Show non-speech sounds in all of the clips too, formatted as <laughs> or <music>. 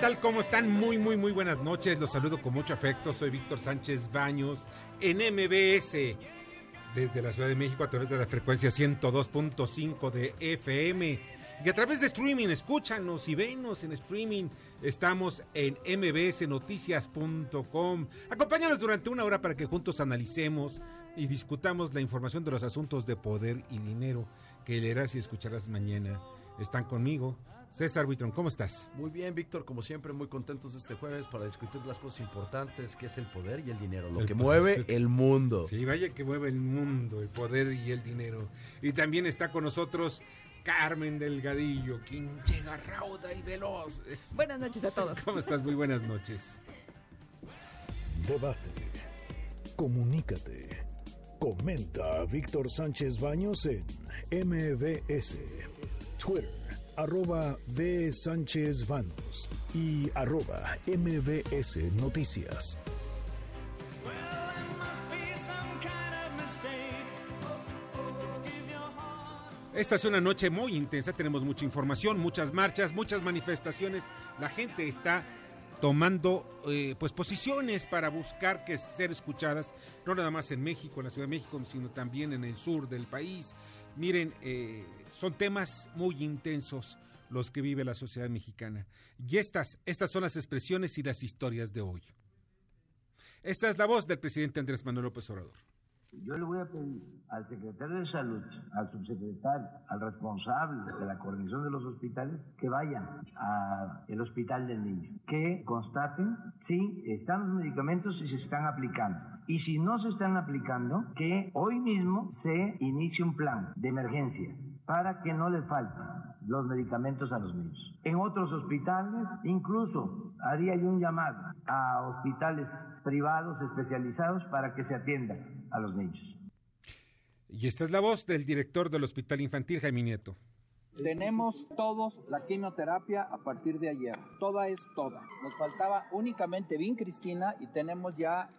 Tal? ¿Cómo están? Muy, muy, muy buenas noches. Los saludo con mucho afecto. Soy Víctor Sánchez Baños en MBS. Desde la Ciudad de México a través de la frecuencia 102.5 de FM. Y a través de streaming, escúchanos y venos en streaming. Estamos en mbsnoticias.com. Acompáñanos durante una hora para que juntos analicemos y discutamos la información de los asuntos de poder y dinero que leerás y escucharás mañana. Están conmigo. César Buitrón, ¿cómo estás? Muy bien, Víctor, como siempre, muy contentos este jueves para discutir las cosas importantes que es el poder y el dinero, lo El que poder. mueve el mundo. Sí, vaya que mueve el mundo, el poder y el dinero. Y también está con nosotros Carmen Delgadillo, quien llega rauda y veloz. Buenas noches a todos. ¿Cómo estás? Muy buenas noches. Debate. Comunícate. Comenta a Víctor Sánchez Baños en MBS. Twitter, arroba B. Sánchez Baños y arroba MBS Noticias. Esta es una noche muy intensa, tenemos mucha información, muchas marchas, muchas manifestaciones. La gente está tomando eh, pues posiciones para buscar que ser escuchadas, no nada más en México, en la Ciudad de México, sino también en el sur del país. Miren, eh, son temas muy intensos los que vive la sociedad mexicana. Y estas, estas son las expresiones y las historias de hoy. Esta es la voz del presidente Andrés Manuel López Obrador. Yo le voy a pedir al secretario de Salud, al subsecretario, al responsable de la coordinación de los hospitales que vayan al hospital del niño, que constaten si están los medicamentos y se están aplicando. Y si no se están aplicando, que hoy mismo se inicie un plan de emergencia para que no les falten los medicamentos a los niños. En otros hospitales, incluso haría yo un llamado a hospitales privados especializados para que se atiendan a los niños. Y esta es la voz del director del Hospital Infantil, Jaime Nieto. Tenemos todos la quimioterapia a partir de ayer. Toda es toda. Nos faltaba únicamente Cristina y tenemos ya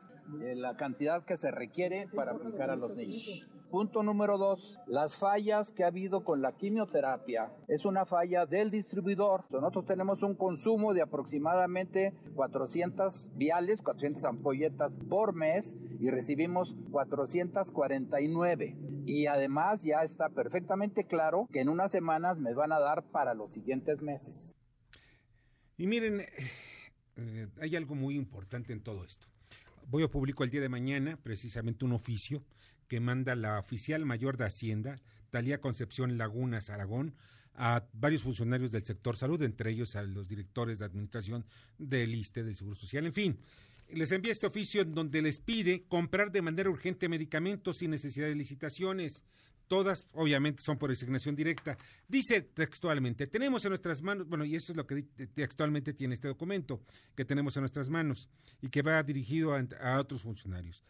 eh, la cantidad que se requiere para aplicar a los niños. Punto número dos, las fallas que ha habido con la quimioterapia es una falla del distribuidor. Nosotros tenemos un consumo de aproximadamente 400 viales, 400 ampolletas por mes y recibimos 449. Y además ya está perfectamente claro que en unas semanas me van a dar para los siguientes meses. Y miren, eh, hay algo muy importante en todo esto. Voy a publicar el día de mañana precisamente un oficio que manda la oficial mayor de Hacienda, Talía Concepción Lagunas Aragón, a varios funcionarios del sector salud, entre ellos a los directores de administración del ISTE, del Seguro Social, en fin. Les envía este oficio en donde les pide comprar de manera urgente medicamentos sin necesidad de licitaciones. Todas, obviamente, son por designación directa. Dice textualmente, tenemos en nuestras manos, bueno, y eso es lo que textualmente tiene este documento, que tenemos en nuestras manos y que va dirigido a, otros funcionarios,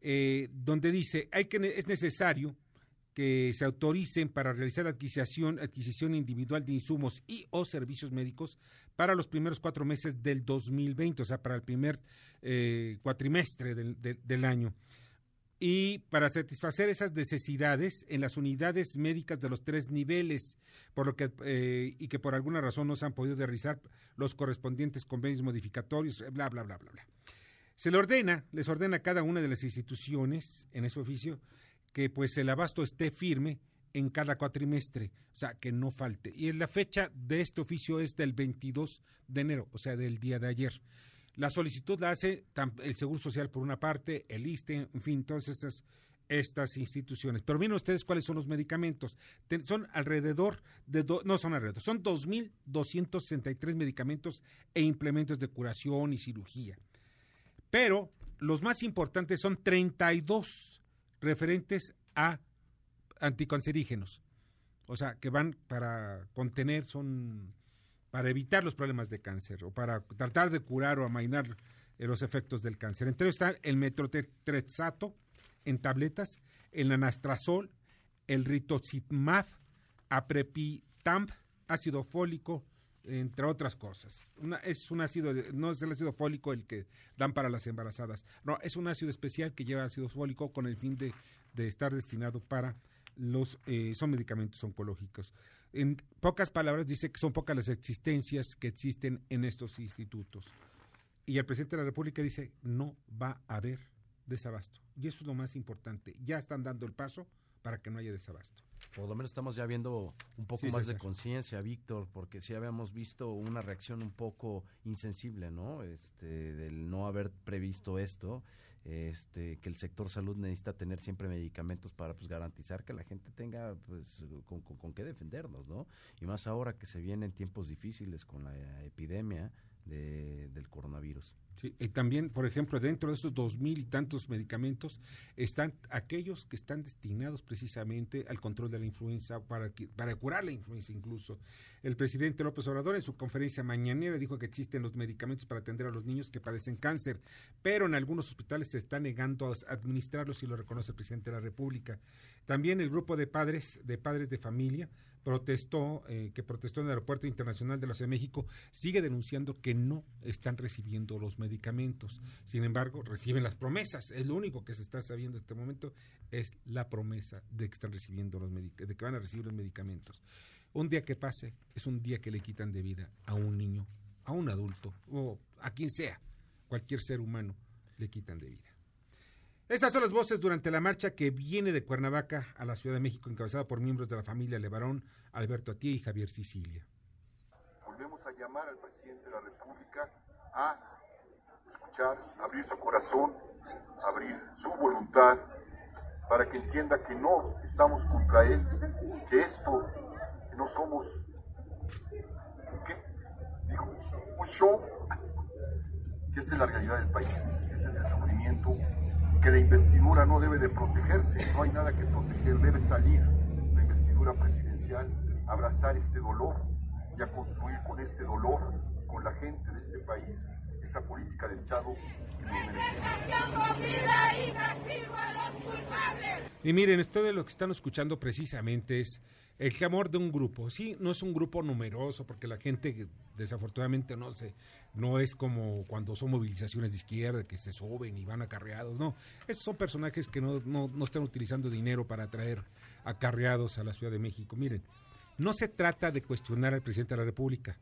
eh, donde dice, hay que, es necesario que se autoricen para realizar adquisición, adquisición individual de insumos y o servicios médicos para los primeros cuatro meses del 2020, o sea, para el primer eh, cuatrimestre del- del año. Y para satisfacer esas necesidades en las unidades médicas de los tres niveles, por lo que eh, y que por alguna razón no se han podido realizar los correspondientes convenios modificatorios, bla, bla, bla, bla, bla. Se le ordena, les ordena a cada una de las instituciones en ese oficio que pues el abasto esté firme en cada cuatrimestre, o sea, que no falte. Y la fecha de este oficio es del 22 de enero, o sea, del día de ayer. La solicitud la hace el Seguro Social por una parte, el ISTE, en fin, todas estas, estas instituciones. Pero miren ustedes cuáles son los medicamentos. Son alrededor de, do- no son alrededor, son 2.263 medicamentos e implementos de curación y cirugía. Pero los más importantes son 32 referentes a anticancerígenos. O sea, que van para contener, son para evitar los problemas de cáncer o para tratar de curar o amainar eh, los efectos del cáncer. Entre ellos está el metrotexato en tabletas, el anastrazol, el rituximab, aprepitamp, ácido fólico, entre otras cosas. Una- es un ácido, no es el ácido fólico el que dan para las embarazadas, no, es un ácido especial que lleva ácido fólico con el fin de, de estar destinado para los, eh, son medicamentos oncológicos. En pocas palabras dice que son pocas las existencias que existen en estos institutos. Y el presidente de la República dice, no va a haber desabasto. Y eso es lo más importante. Ya están dando el paso para que no haya desabasto. Por lo menos estamos ya viendo un poco Sí, más de conciencia, Víctor, porque sí habíamos visto una reacción un poco insensible, ¿no? Este, del no haber previsto esto, este, que el sector salud necesita tener siempre medicamentos para pues garantizar que la gente tenga pues con, con- con qué defendernos, ¿no? Y más ahora que se vienen tiempos difíciles con la epidemia de- del coronavirus. Sí, y también, por ejemplo, dentro de esos dos mil y tantos medicamentos están aquellos que están destinados precisamente al control de la influenza, para, para curar la influenza incluso. El presidente López Obrador en su conferencia mañanera dijo que existen los medicamentos para atender a los niños que padecen cáncer, pero en algunos hospitales se está negando a administrarlos y lo reconoce el presidente de la República. También el grupo de padres de padres de familia protestó, eh, que protestó en el Aeropuerto Internacional de la Ciudad de México, sigue denunciando que no están recibiendo los medicamentos. Sin embargo, reciben las promesas. Es lo único que se está sabiendo en este momento, es la promesa de que están recibiendo los de que van a recibir los medicamentos. Un día que pase es un día que le quitan de vida a un niño, a un adulto o a quien sea, cualquier ser humano le quitan de vida. Estas son las voces durante la marcha que viene de Cuernavaca a la Ciudad de México, encabezada por miembros de la familia Levarón, Alberto Atía y Javier Sicilia. Volvemos a llamar al presidente de la República a abrir su corazón, abrir su voluntad, para que entienda que no estamos contra él, que esto, que no somos, ¿qué? Dijo, un show, que esta es la realidad del país, que este es el sufrimiento, que la investidura no debe de protegerse, no hay nada que proteger, debe salir la investidura presidencial, abrazar este dolor y a construir con este dolor, con la gente de este país, esa política de Estado. Y miren, esto de lo que están escuchando precisamente es el clamor de un grupo. Sí, no es un grupo numeroso, porque la gente desafortunadamente no se, no es como cuando son movilizaciones de izquierda que se suben y van acarreados. No, esos son personajes que no, no, no están utilizando dinero para traer acarreados a la Ciudad de México. Miren, no se trata de cuestionar al presidente de la República.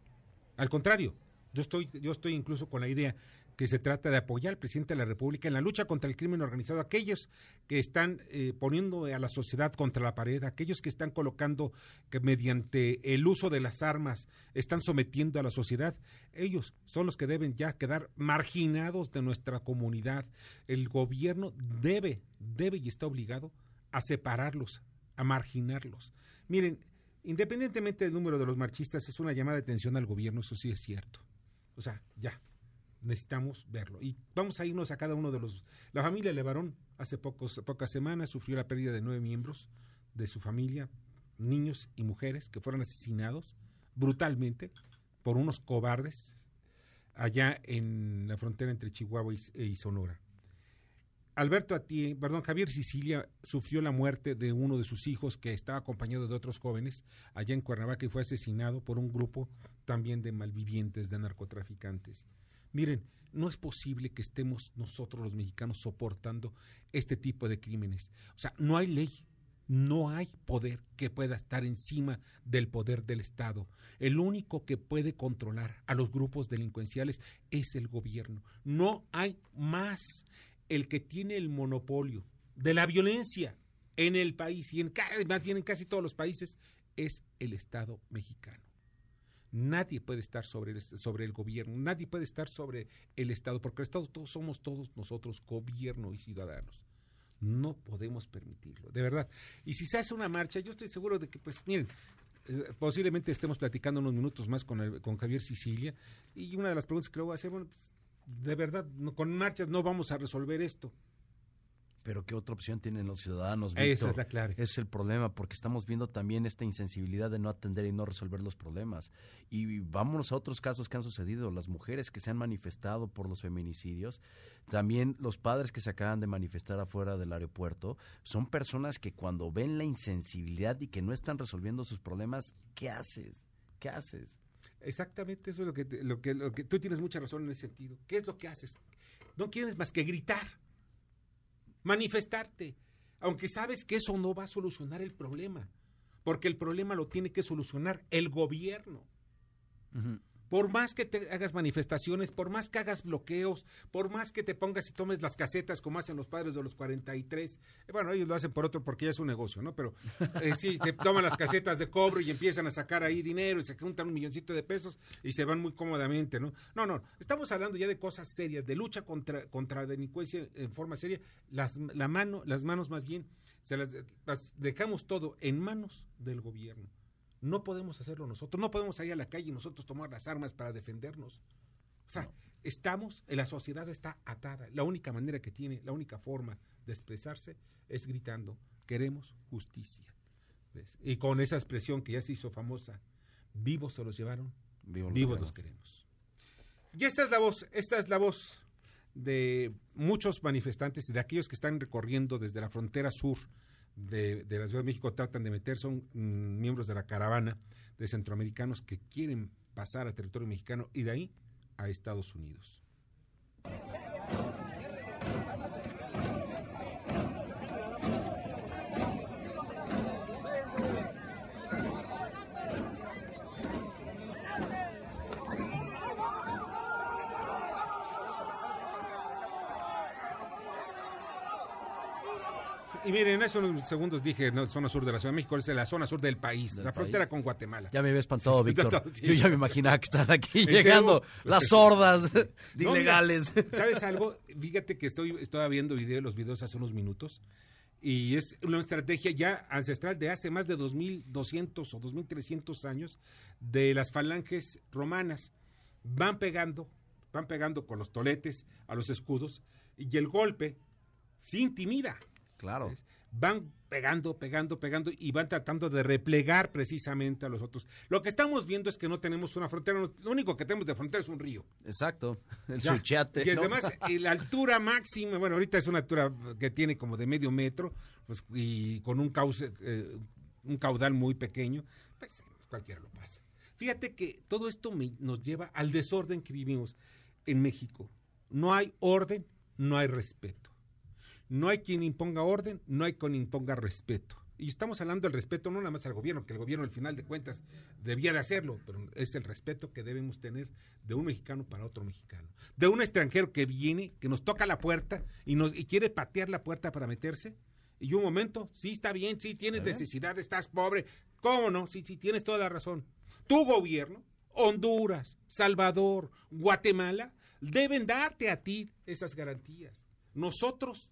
Al contrario, yo estoy, yo estoy incluso con la idea que se trata de apoyar al presidente de la República en la lucha contra el crimen organizado, aquellos que están eh, poniendo a la sociedad contra la pared, aquellos que están colocando que mediante el uso de las armas están sometiendo a la sociedad, ellos son los que deben ya quedar marginados de nuestra comunidad. El gobierno debe, debe y está obligado a separarlos, a marginarlos. Miren, independientemente del número de los marchistas, es una llamada de atención al gobierno, eso sí es cierto. O sea, ya, necesitamos verlo. Y vamos a irnos a cada uno de los... La familia Levarón hace pocos, pocas semanas sufrió la pérdida de nueve miembros de su familia, niños y mujeres que fueron asesinados brutalmente por unos cobardes allá en la frontera entre Chihuahua y, y Sonora. Alberto Atié, perdón, Javier Sicilia sufrió la muerte de uno de sus hijos que estaba acompañado de otros jóvenes allá en Cuernavaca y fue asesinado por un grupo también de malvivientes, de narcotraficantes. Miren, no es posible que estemos nosotros los mexicanos soportando este tipo de crímenes. O sea, no hay ley, no hay poder que pueda estar encima del poder del Estado. El único que puede controlar a los grupos delincuenciales es el gobierno. No hay más. El que tiene el monopolio de la violencia en el país y en más bien en casi todos los países es el Estado mexicano. Nadie puede estar sobre el, gobierno, nadie puede estar sobre el Estado, porque el Estado todos somos todos nosotros, gobierno y ciudadanos. No podemos permitirlo, de verdad. Y si se hace una marcha, yo estoy seguro de que, pues, miren, eh, posiblemente estemos platicando unos minutos más con, con Javier Sicilia, y una de las preguntas que le voy a hacer, bueno, pues, de verdad, no- con marchas no vamos a resolver esto. Pero ¿qué otra opción tienen los ciudadanos? Esa es la clave. Es el problema, porque estamos viendo también esta insensibilidad de no atender y no resolver los problemas. Y vámonos a otros casos que han sucedido, las mujeres que se han manifestado por los feminicidios, también los padres que se acaban de manifestar afuera del aeropuerto, son personas que cuando ven la insensibilidad y que no están resolviendo sus problemas, ¿qué haces? ¿Qué haces? Exactamente, eso es lo que, lo que, lo que tú tienes mucha razón en ese sentido. ¿Qué es lo que haces? No quieres más que gritar, manifestarte, aunque sabes que eso no va a solucionar el problema, porque el problema lo tiene que solucionar el gobierno. Por más que te hagas manifestaciones, por más que hagas bloqueos, por más que te pongas y tomes las casetas como hacen los padres de los 43, eh, bueno, ellos lo hacen por otro porque ya es un negocio, ¿no? Pero eh, sí, se toman las casetas de cobro y empiezan a sacar ahí dinero y se juntan un milloncito de pesos y se van muy cómodamente, ¿no? No, no, estamos hablando ya de cosas serias, de lucha contra, contra la delincuencia en forma seria. Las, la mano, las manos más bien, se las, las dejamos todo en manos del gobierno. No podemos hacerlo nosotros, no podemos salir a la calle y nosotros tomar las armas para defendernos. O sea, estamos, la sociedad está atada. La única manera que tiene, la única forma de expresarse es gritando, queremos justicia. ¿Ves? Y con esa expresión que ya se hizo famosa, vivos se los llevaron, Vivos vivos, los los queremos. Y esta es la voz, esta es la voz de muchos manifestantes y de aquellos que están recorriendo desde la frontera sur de, de la Ciudad de México, tratan de meter, son mm, miembros de la caravana de centroamericanos que quieren pasar a territorio mexicano y de ahí a Estados Unidos. Y miren, hace unos segundos dije, no, zona sur de la Ciudad de México, es la zona sur del país, Del la frontera con Guatemala. Ya me ves espantado, Sí, <laughs> Víctor. sí. Yo ya me imaginaba que están aquí llegando las sordas mira, ilegales. <laughs> ¿Sabes algo? Fíjate que estoy, estaba viendo video, los videos hace unos minutos y es una estrategia ya ancestral de hace más de 2.200 o 2.300 años de las falanges romanas. Van pegando, van pegando con los toletes a los escudos y el golpe sí intimida. Claro. ¿ves? Van pegando, pegando, pegando y van tratando de replegar precisamente a los otros. Lo que estamos viendo es que no tenemos una frontera, lo único que tenemos de frontera es un río. Exacto. El Ya. suchate. Y ¿no? además, la altura máxima, bueno, ahorita es una altura que tiene como de medio metro pues, y con un cauce, eh, un caudal muy pequeño, pues cualquiera lo pasa. Fíjate que todo esto me- nos lleva al desorden que vivimos en México. No hay orden, no hay respeto. No hay quien imponga orden, no hay quien imponga respeto. Y estamos hablando del respeto no nada más al gobierno, que el gobierno al final de cuentas debía de hacerlo, pero es el respeto que debemos tener de un mexicano para otro mexicano. De un extranjero que viene, que nos toca la puerta y, nos, y quiere patear la puerta para meterse. Y un momento, sí está bien, sí tienes bien. necesidad, estás pobre. ¿Cómo no? Sí, sí, tienes toda la razón. Tu gobierno, Honduras, Salvador, Guatemala, deben darte a ti esas garantías. Nosotros,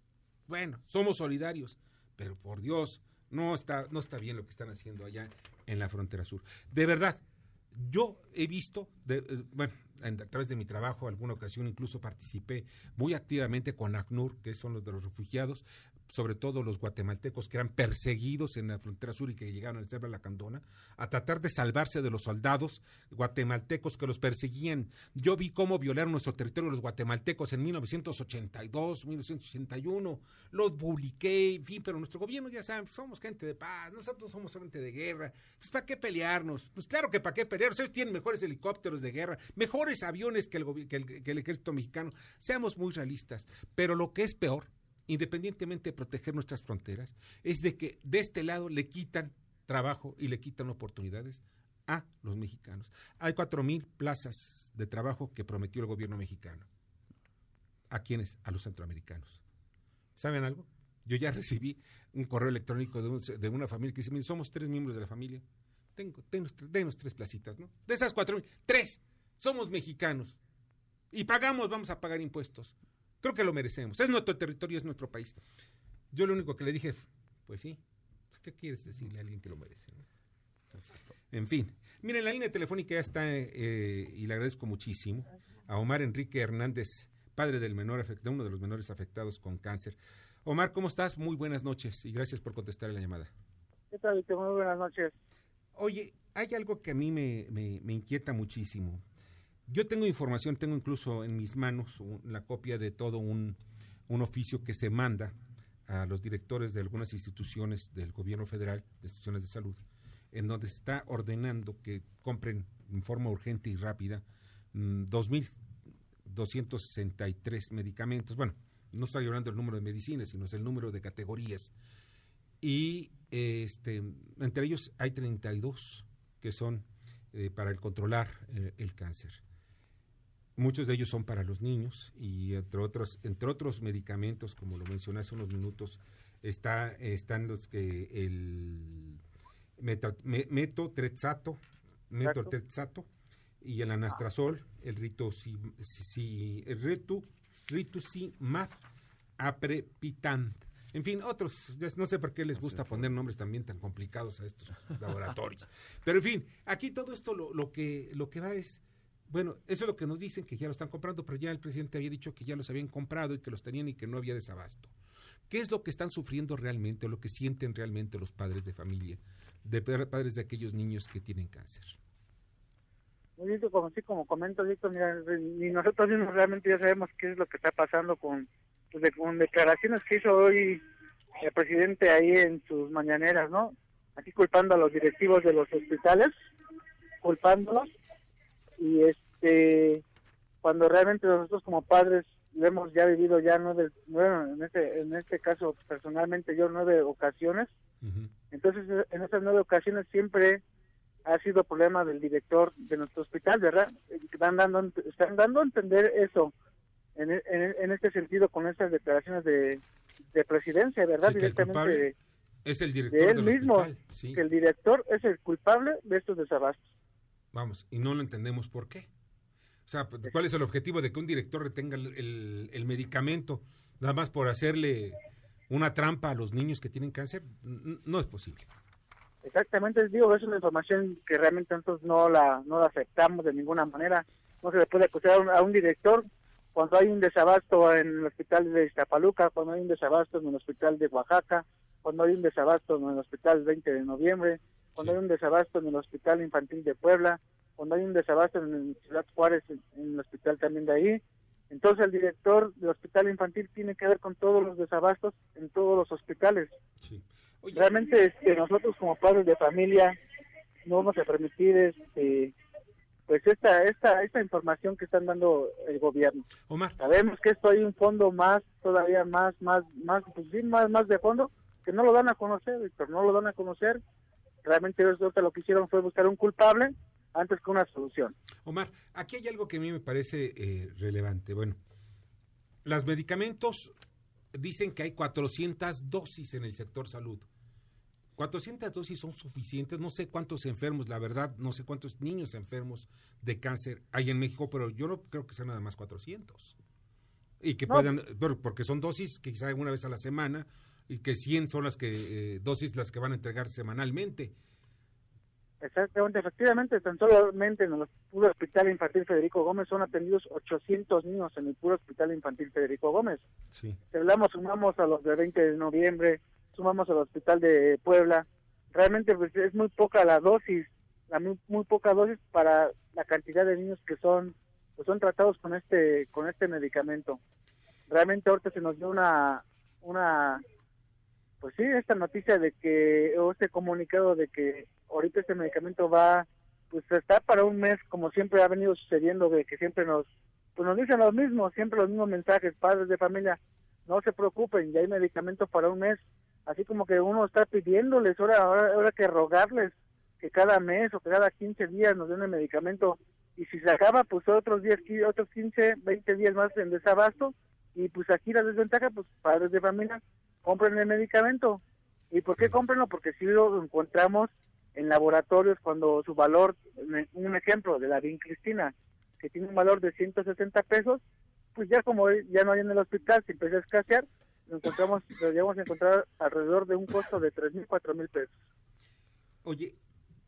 bueno, somos solidarios, pero por Dios, no está, no está bien lo que están haciendo allá en la frontera sur. De verdad, yo he visto, eh, bueno, en- a través de mi trabajo, alguna ocasión incluso participé muy activamente con ACNUR, que son los de los refugiados, sobre todo los guatemaltecos que eran perseguidos en la frontera sur y que llegaron al Cerro de la Candona, a tratar de salvarse de los soldados guatemaltecos que los perseguían. Yo vi cómo violaron nuestro territorio los guatemaltecos en 1982, 1981, los publiqué, en fin, pero nuestro gobierno ya saben, somos gente de paz, nosotros somos gente de guerra, pues ¿para qué pelearnos? Pues claro que para qué pelearnos, ellos tienen mejores helicópteros de guerra, mejores aviones que el, que que el ejército mexicano, seamos muy realistas, pero lo que es peor, independientemente de proteger nuestras fronteras, es de que de este lado le quitan trabajo y le quitan oportunidades a los mexicanos. Hay cuatro mil plazas de trabajo que prometió el gobierno mexicano. ¿A quiénes? A los centroamericanos. ¿Saben algo? Yo ya recibí un correo electrónico de, un- de una familia que dice, "Mire, somos tres miembros de la familia. Tengo, denos tres placitas, ¿no? De esas cuatro mil, tres. Somos mexicanos. Y pagamos, vamos a pagar impuestos. Creo que lo merecemos. Es nuestro territorio, es nuestro país. Yo lo único que le dije, pues sí, pues, ¿qué quieres decirle a alguien que lo merece? no? En fin, miren, la línea telefónica ya está eh, y le agradezco muchísimo a Omar Enrique Hernández, padre del menor afect- de uno de los menores afectados con cáncer. Omar, ¿cómo estás? Muy buenas noches y gracias por contestar la llamada. ¿Qué tal? Muy buenas noches. Oye, hay algo que a mí me, me- me inquieta muchísimo. Yo tengo información, tengo incluso en mis manos la copia de todo un, un oficio que se manda a los directores de algunas instituciones del gobierno federal, de instituciones de salud, en donde se está ordenando que compren en forma urgente y rápida mm, 2.263 medicamentos. Bueno, no estoy hablando del número de medicinas, sino es el número de categorías y este entre ellos hay 32 que son eh, para el controlar eh, el cáncer. Muchos de ellos son para los niños y entre otros entre otros medicamentos, como lo mencioné hace unos minutos, está están los que el metotrexato, metotrexato y el anastrazol, el rituxi- si- si- el ritu, rituximab aprepitant. En fin, otros, no sé por qué les gusta poner nombres también tan complicados a estos laboratorios. Pero en fin, aquí todo esto lo, lo que lo que va es, bueno, eso es lo que nos dicen que ya lo están comprando, pero ya el presidente había dicho que ya los habían comprado y que los tenían y que no había desabasto. ¿Qué es lo que están sufriendo realmente o lo que sienten realmente los padres de familia, de pa- padres de aquellos niños que tienen cáncer? Muy bien, como así como comento, mira, ni nosotros mismos realmente ya sabemos qué es lo que está pasando con, pues, con declaraciones que hizo hoy el presidente ahí en sus mañaneras, ¿no? Aquí culpando a los directivos de los hospitales, culpándolos, y este, cuando realmente nosotros como padres lo hemos ya vivido ya nueve, bueno, en este, en este caso personalmente yo nueve ocasiones, entonces en esas nueve ocasiones siempre ha sido problema del director de nuestro hospital, ¿verdad? Están dando, están dando a entender eso en, en, en este sentido con estas declaraciones de, de presidencia, ¿verdad? Sí, que el Directamente de, Es el director de él del mismo, hospital, sí. que el director es el culpable de estos desabastos. Vamos, y no lo entendemos por qué. O sea, pues, ¿cuál es el objetivo de que un director retenga el, medicamento nada más por hacerle una trampa a los niños que tienen cáncer? No es posible. Exactamente, digo, es una información que realmente nosotros no la, no la aceptamos de ninguna manera. No se le puede acusar a un, a un director cuando hay un desabasto en el hospital de Iztapaluca, cuando hay un desabasto en el hospital de Oaxaca, cuando hay un desabasto en el hospital 20 de noviembre, cuando hay un desabasto en el hospital infantil de Puebla, cuando hay un desabasto en Ciudad Juárez, en, en el hospital también de ahí. Entonces el director del hospital infantil tiene que ver con todos los desabastos en todos los hospitales. Realmente este, nosotros como padres de familia no vamos a permitir este pues esta esta esta información que están dando el gobierno. Omar. Sabemos que esto hay un fondo más todavía más más más pues sí, más más de fondo que no lo dan a conocer, Víctor, no lo dan a conocer. Realmente ellos lo que hicieron fue buscar un culpable antes que una solución. Omar, aquí hay algo que a mí me parece eh, relevante. Bueno, los medicamentos dicen que hay 400 dosis en el sector salud. 400 dosis son suficientes, no sé cuántos enfermos, la verdad, no sé cuántos niños enfermos de cáncer hay en México, pero yo no creo que sean nada más 400. Y que No. puedan, porque son dosis que quizá una vez a la semana y que 100 son las que, eh, dosis las que van a entregar semanalmente. Exactamente, efectivamente, tan solamente en el puro hospital infantil Federico Gómez son atendidos 800 niños en el puro hospital infantil Federico Gómez. Sí. Si hablamos, sumamos a los del 20 de noviembre, sumamos al hospital de Puebla, realmente pues, es muy poca la dosis, la muy, muy poca dosis para la cantidad de niños que son pues son tratados con este con este medicamento. Realmente ahorita se nos dio una una pues sí, esta noticia de que o este comunicado de que ahorita este medicamento va pues está para un mes como siempre ha venido sucediendo de que siempre nos pues nos dicen lo mismo, siempre los mismos mensajes, padres de familia, no se preocupen, ya hay medicamento para un mes, así como que uno está pidiéndoles, ahora, ahora, ahora que rogarles que cada mes o que cada 15 días nos den el medicamento y si se acaba pues otros 10, qui- otros 15, 20 días más en desabasto y pues aquí la desventaja pues padres de familia compren el medicamento. ¿Y por qué cómprenlo? Porque si lo encontramos en laboratorios cuando su valor, un ejemplo de la vincristina, que tiene un valor de 160 pesos, pues ya como ya no hay en el hospital, se empieza a escasear, lo encontramos, lo llegamos a encontrar alrededor de un costo de 3 mil, 4 mil pesos. Oye,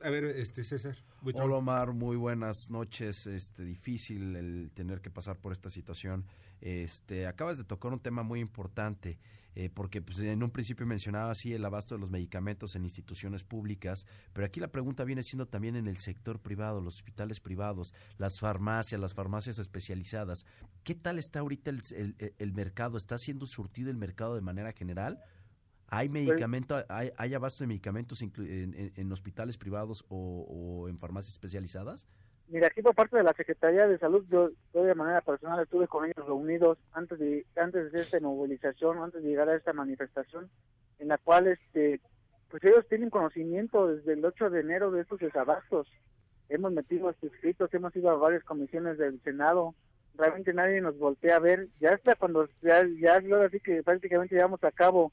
a ver, este César. Buitrón. Hola Omar, muy buenas noches. Este difícil el tener que pasar por esta situación. Este acabas de tocar un tema muy importante eh, porque pues, en un principio mencionaba así el abasto de los medicamentos en instituciones públicas, pero aquí la pregunta viene siendo también en el sector privado, los hospitales privados, las farmacias, las farmacias especializadas. ¿Qué tal está ahorita el, el- el mercado? ¿Está siendo surtido el mercado de manera general? ¿Hay medicamento, hay, hay abasto de medicamentos en, en- en hospitales privados o, o en farmacias especializadas? Mira, aquí por parte de la Secretaría de Salud, yo, de manera personal estuve con ellos reunidos antes de antes de esta movilización, antes de llegar a esta manifestación, en la cual este pues ellos tienen conocimiento desde el 8 de enero de estos desabastos. Hemos metido escritos, hemos ido a varias comisiones del Senado, realmente nadie nos voltea a ver. Ya hasta cuando ya, ya ahora sí que prácticamente llevamos a cabo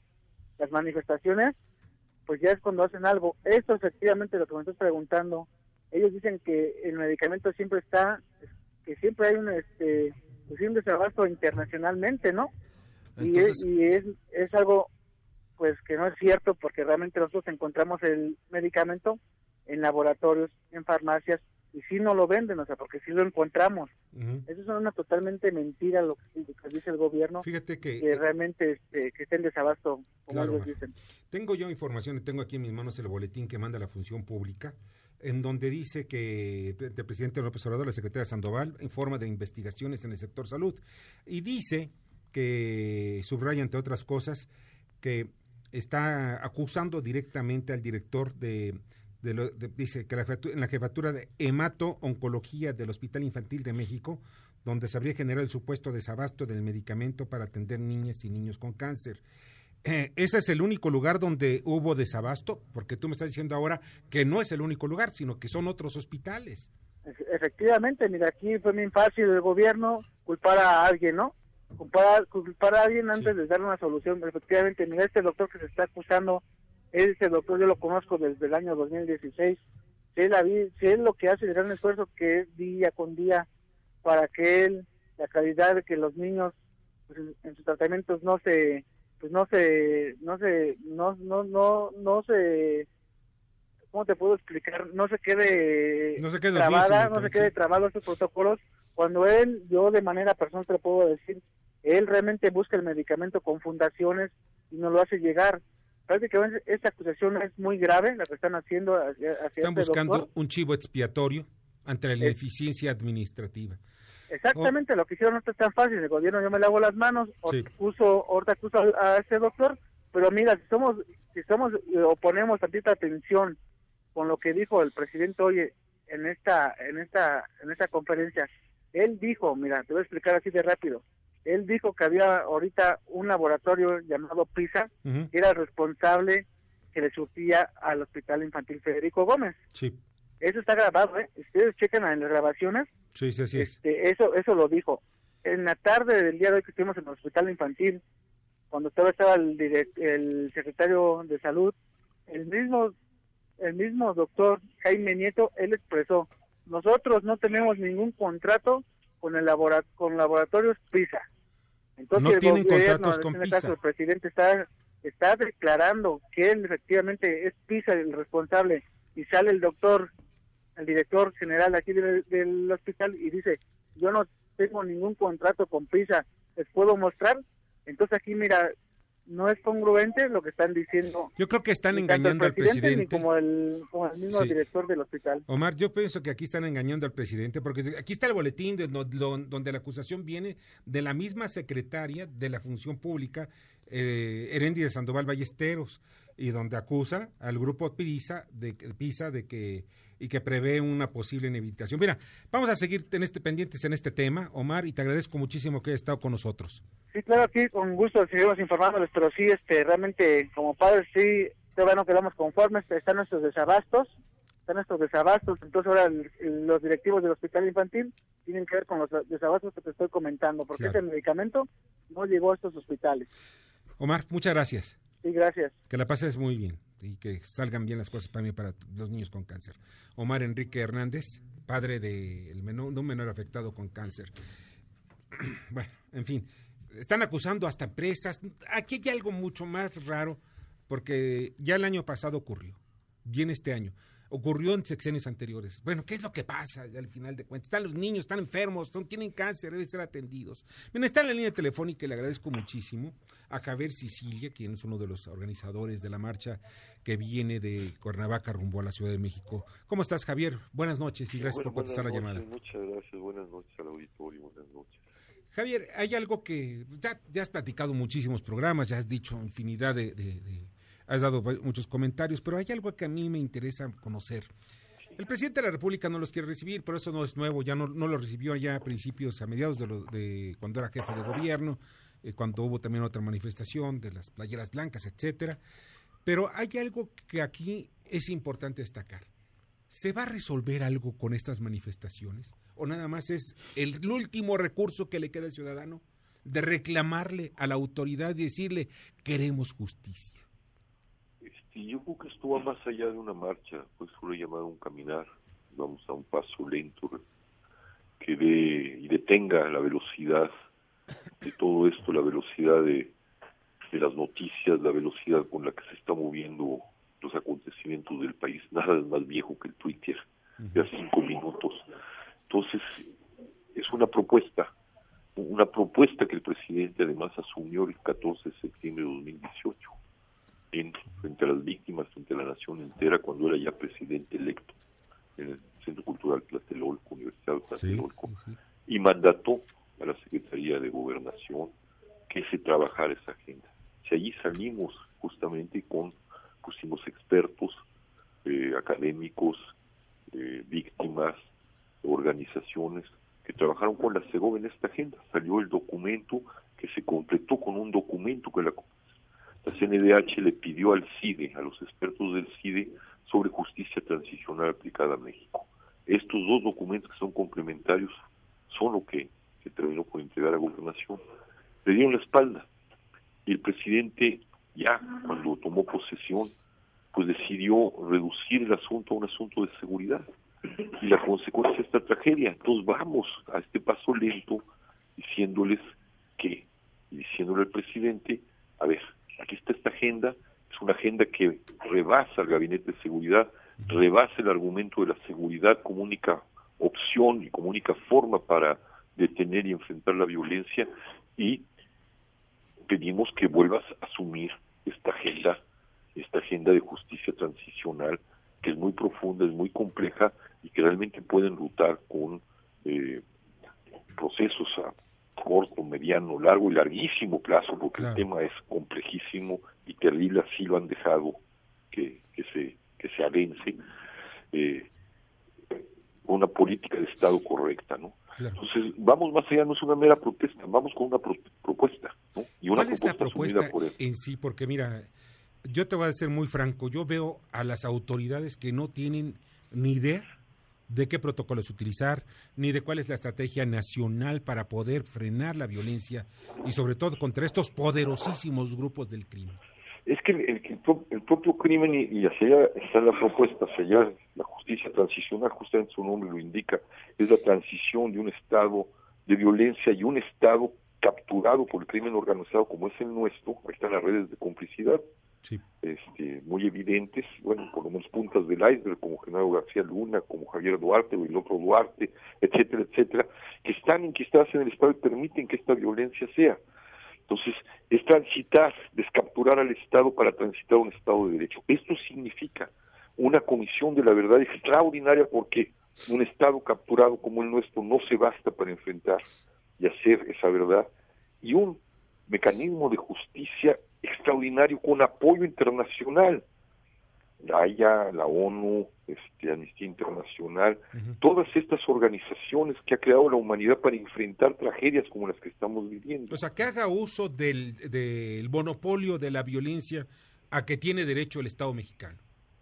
las manifestaciones, pues ya es cuando hacen algo. Esto efectivamente lo que me estás preguntando, ellos dicen que el medicamento siempre está, que siempre hay un, este, pues, un desabasto internacionalmente, ¿no? Y, es, y es, es algo, pues que no es cierto, porque realmente nosotros encontramos el medicamento en laboratorios, en farmacias, y sí no lo venden, o sea, porque sí lo encontramos. Eso es una totalmente mentira lo que, dice el gobierno, Fíjate que que realmente este, que esté en desabasto, como Claro, ellos dicen. Tengo yo información, y tengo aquí en mis manos el boletín que manda la función pública, en donde dice que el presidente López Obrador, la secretaria Sandoval, informa de investigaciones en el sector salud. Y dice que, subraya entre otras cosas, que está acusando directamente al director de, de lo- de- dice que la jefatura- en la jefatura de hemato-oncología del Hospital Infantil de México, donde se habría generado el supuesto desabasto del medicamento para atender niñas y niños con cáncer. Eh, ¿Ese es el único lugar donde hubo desabasto? Porque tú me estás diciendo ahora que no es el único lugar, sino que son otros hospitales. Efe- Efectivamente, mira, aquí fue muy fácil el gobierno culpar a alguien, ¿no? Culpar, culpar a alguien antes de dar una solución. Efectivamente, mira, este doctor que se está acusando, ese doctor yo lo conozco desde el año 2016. Si él, si él lo que hace el gran esfuerzo que es día con día para que él, la calidad de que los niños pues, en, sus tratamientos no se, pues no se, no se, no, no, no, no se, ¿cómo te puedo explicar? No se quede No se quede trabada, no se quede trabado estos protocolos. Cuando él, yo de manera personal te lo puedo decir, él realmente busca el medicamento con fundaciones y nos lo hace llegar. Prácticamente esta acusación es muy grave, la que están haciendo hacia, hacia Están este buscando doctor. un chivo expiatorio ante la ineficiencia administrativa. Exactamente, lo que hicieron no está tan fácil. El gobierno yo me lavo las manos, o- Sí. acuso, ahorita acuso a, a este doctor, pero mira, si somos, si somos eh, o ponemos tantita atención con lo que dijo el presidente hoy en esta, en esta, en esta conferencia, él dijo, mira, te voy a explicar así de rápido. Él dijo que había ahorita un laboratorio llamado PISA, que era responsable que le surtía al Hospital Infantil Federico Gómez. Sí, Eso está grabado, ¿eh? Ustedes checan en las grabaciones sí, sí, es. este, eso, eso lo dijo. En la tarde del día de hoy que estuvimos en el hospital infantil, cuando estaba, estaba el, el secretario de salud, el mismo, el mismo doctor Jaime Nieto, él expresó, nosotros no tenemos ningún contrato con el labora- con laboratorios PISA. Entonces No el tienen gobierno, contratos con en este PISA. caso el presidente está, está declarando que él efectivamente es PISA el responsable y sale el doctor el director general aquí del, del hospital y dice, yo no tengo ningún contrato con PISA, ¿les puedo mostrar? Entonces aquí, mira, no es congruente lo que están diciendo. Yo creo que están engañando al presidente ni como el, como el mismo Sí. director del hospital. Omar, yo pienso que aquí están engañando al presidente, porque aquí está el boletín de no- donde la acusación viene de la misma secretaria de la Función Pública, eh, Herendi de Sandoval Ballesteros, y donde acusa al grupo PISA de, PISA de que y que prevé una posible inevitación. Mira, vamos a seguir en este pendientes en este tema, Omar, y te agradezco muchísimo que hayas estado con nosotros. Sí, claro, aquí con gusto seguimos informándoles, pero sí, este, realmente como padres sí, todavía no quedamos conformes, están nuestros desabastos, están nuestros desabastos, entonces ahora el- los directivos del hospital infantil tienen que ver con los desabastos que te estoy comentando, porque Claro. ese medicamento no llegó a estos hospitales. Omar, muchas gracias. Sí, gracias. Que la pases muy bien y que salgan bien las cosas para mí para los niños con cáncer. Omar Enrique Hernández, padre de, el menor- un menor afectado con cáncer. <clears throat> Bueno, en fin, están acusando hasta empresas. Aquí hay algo mucho más raro, porque ya el año pasado ocurrió, bien este año. Ocurrió en sexenios anteriores. Bueno, ¿qué es lo que pasa al final de cuentas? Están los niños, están enfermos, son- tienen cáncer, deben ser atendidos. Bien, está en la línea telefónica y le agradezco muchísimo a Javier Sicilia, quien es uno de los organizadores de la marcha que viene de Cuernavaca rumbo a la Ciudad de México. ¿Cómo estás, Javier? Buenas noches y gracias Bueno, por contestar la llamada. Muchas gracias, buenas noches al auditorio, buenas noches. Javier, hay algo que ya, ya has platicado muchísimos programas, ya has dicho infinidad de, de- de- has dado muchos comentarios, pero hay algo que a mí me interesa conocer. El presidente de la República no los quiere recibir, pero eso no es nuevo, ya no, no lo recibió ya a principios, a mediados de, lo- de cuando era jefe de gobierno, eh, cuando hubo también otra manifestación de las playeras blancas, etcétera. Pero hay algo que aquí es importante destacar. ¿Se va a resolver algo con estas manifestaciones? ¿O nada más es el último recurso que le queda al ciudadano de reclamarle a la autoridad y decirle queremos justicia? Este, yo creo que esto va más allá de una marcha, pues lo he llamado un caminar, vamos a un paso lento que dé y detenga la velocidad de todo esto, la velocidad de, de las noticias, la velocidad con la que se están moviendo los acontecimientos del país. Nada es más viejo que el Twitter, de a cinco minutos. Entonces, es una propuesta, una propuesta que el presidente además asumió el 14 de septiembre de 2018 en, frente a las víctimas, frente a la nación entera, cuando era ya presidente electo en el Centro Cultural Tlatelolco, Universidad Tlatelolco, y mandató a la Secretaría de Gobernación que se trabajara esa agenda. Si allí salimos justamente con, pusimos expertos, eh, académicos, eh, víctimas, organizaciones que trabajaron con la CEGOV en esta agenda. Salió el documento que se completó con un documento que la, la CNDH le pidió al CIDE, a los expertos del CIDE, sobre justicia transicional aplicada a México. Estos dos documentos que son complementarios son lo que se terminó por entregar a gobernación. Le dieron la espalda y el presidente ya cuando tomó posesión pues decidió reducir el asunto a un asunto de seguridad y la consecuencia de esta tragedia. Entonces vamos a este paso lento diciéndoles que, diciéndole al presidente, a ver, aquí está esta agenda, es una agenda que rebasa el gabinete de seguridad, rebasa el argumento de la seguridad como única opción y como única forma para detener y enfrentar la violencia y pedimos que vuelvas a asumir esta agenda, esta agenda de justicia transicional que es muy profunda, es muy compleja y que realmente puede enrutar con eh, procesos a corto, mediano, largo y larguísimo plazo, porque el tema es complejísimo y terrible, así lo han dejado que, que se que se avance eh, una política de Estado correcta, ¿no? Entonces, vamos más allá, no es una mera protesta, vamos con una pro- propuesta, ¿no? Y una ¿Cuál es la propuesta, propuesta por él. en sí? Porque mira, yo te voy a ser muy franco, yo veo a las autoridades que no tienen ni idea de qué protocolos utilizar, ni de cuál es la estrategia nacional para poder frenar la violencia y sobre todo contra estos poderosísimos grupos del crimen. Es que el, el- el pro- el propio crimen, y, y hacia allá está la propuesta, hacia allá la justicia transicional, justamente su nombre lo indica, es la transición de un estado de violencia y un estado capturado por el crimen organizado como es el nuestro, ahí están las redes de complicidad, este, muy evidentes, bueno, por lo menos puntas del iceberg, como Genaro García Luna, como Javier Duarte o el otro Duarte, etcétera, etcétera, que están enquistadas en el Estado y permiten que esta violencia sea. Entonces, es transitar, descapturar al Estado para transitar un Estado de Derecho. Esto significa una comisión de la verdad extraordinaria porque un Estado capturado como el nuestro no se basta para enfrentar y hacer esa verdad. Y un mecanismo de justicia extraordinario con apoyo internacional. La Haya, la ONU, este, Amnistía Internacional, todas estas organizaciones que ha creado la humanidad para enfrentar tragedias como las que estamos viviendo. O sea, que haga uso del, del monopolio de la violencia a que tiene derecho el Estado mexicano.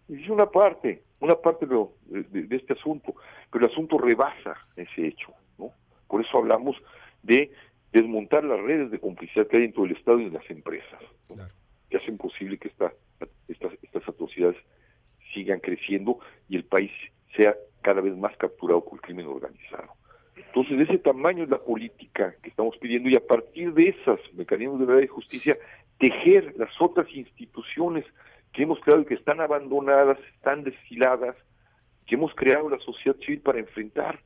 Es una parte, una parte de, de este asunto, pero el asunto rebasa ese hecho, ¿no? Por eso hablamos de desmontar las redes de complicidad que hay dentro del Estado y de las empresas, ¿no? que hacen posible que esta, estas, estas atrocidades sigan creciendo y el país sea cada vez más capturado por el crimen organizado. Entonces, de ese tamaño es la política que estamos pidiendo y a partir de esos mecanismos de verdad y justicia, tejer las otras instituciones que hemos creado y que están abandonadas, están desfiladas, que hemos creado la sociedad civil para enfrentar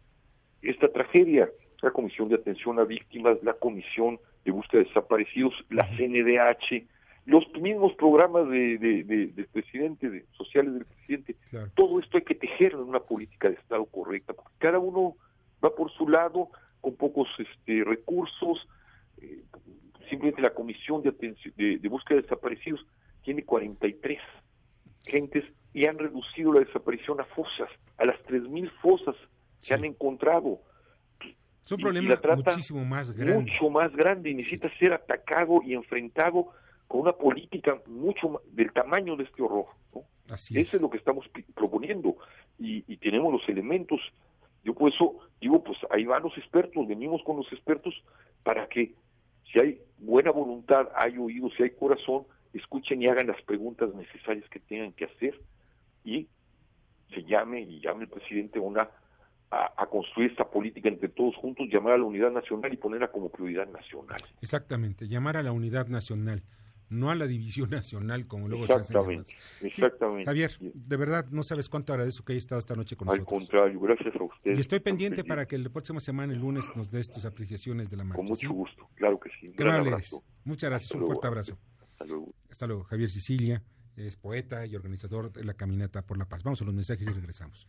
esta tragedia. La Comisión de Atención a Víctimas, la Comisión de Búsqueda de Desaparecidos, la CNDH, los mismos programas de, de- de- del presidente, de, sociales del presidente. Todo esto hay que tejerlo en una política de Estado correcta, porque cada uno va por su lado, con pocos este, recursos. eh, simplemente la Comisión de, Atención- de, de Búsqueda de Desaparecidos tiene 43 gentes y han reducido la desaparición a fosas, a las 3.000 fosas que han encontrado. Es un Y- y problema la trata muchísimo más grande. Mucho más grande y necesita ser atacado y enfrentado con una política mucho ma- del tamaño de este horror. ¿no? Así Eso es lo que estamos proponiendo y, y tenemos los elementos. Yo por eso digo, pues ahí van los expertos, venimos con los expertos para que si hay buena voluntad, hay oídos, si hay corazón, escuchen y hagan las preguntas necesarias que tengan que hacer y se llame y llame el presidente a una a, a construir esta política entre todos juntos, llamar a la unidad nacional y ponerla como prioridad nacional. Exactamente, llamar a la unidad nacional, no a la división nacional como luego se hace llamar. Exactamente, exactamente. Javier, de verdad no sabes cuánto agradezco que hayas estado esta noche con Al nosotros. contrario, gracias a ustedes. Y estoy pendiente para que la próxima semana, el lunes, nos des tus apreciaciones de la marcha. Con mucho ¿sí? gusto, claro que sí. Un Qué gran amable abrazo. Muchas gracias, Hasta un luego. fuerte abrazo. Hasta luego. Hasta luego, Javier Sicilia, es poeta y organizador de la Caminata por la Paz. Vamos a los mensajes y regresamos.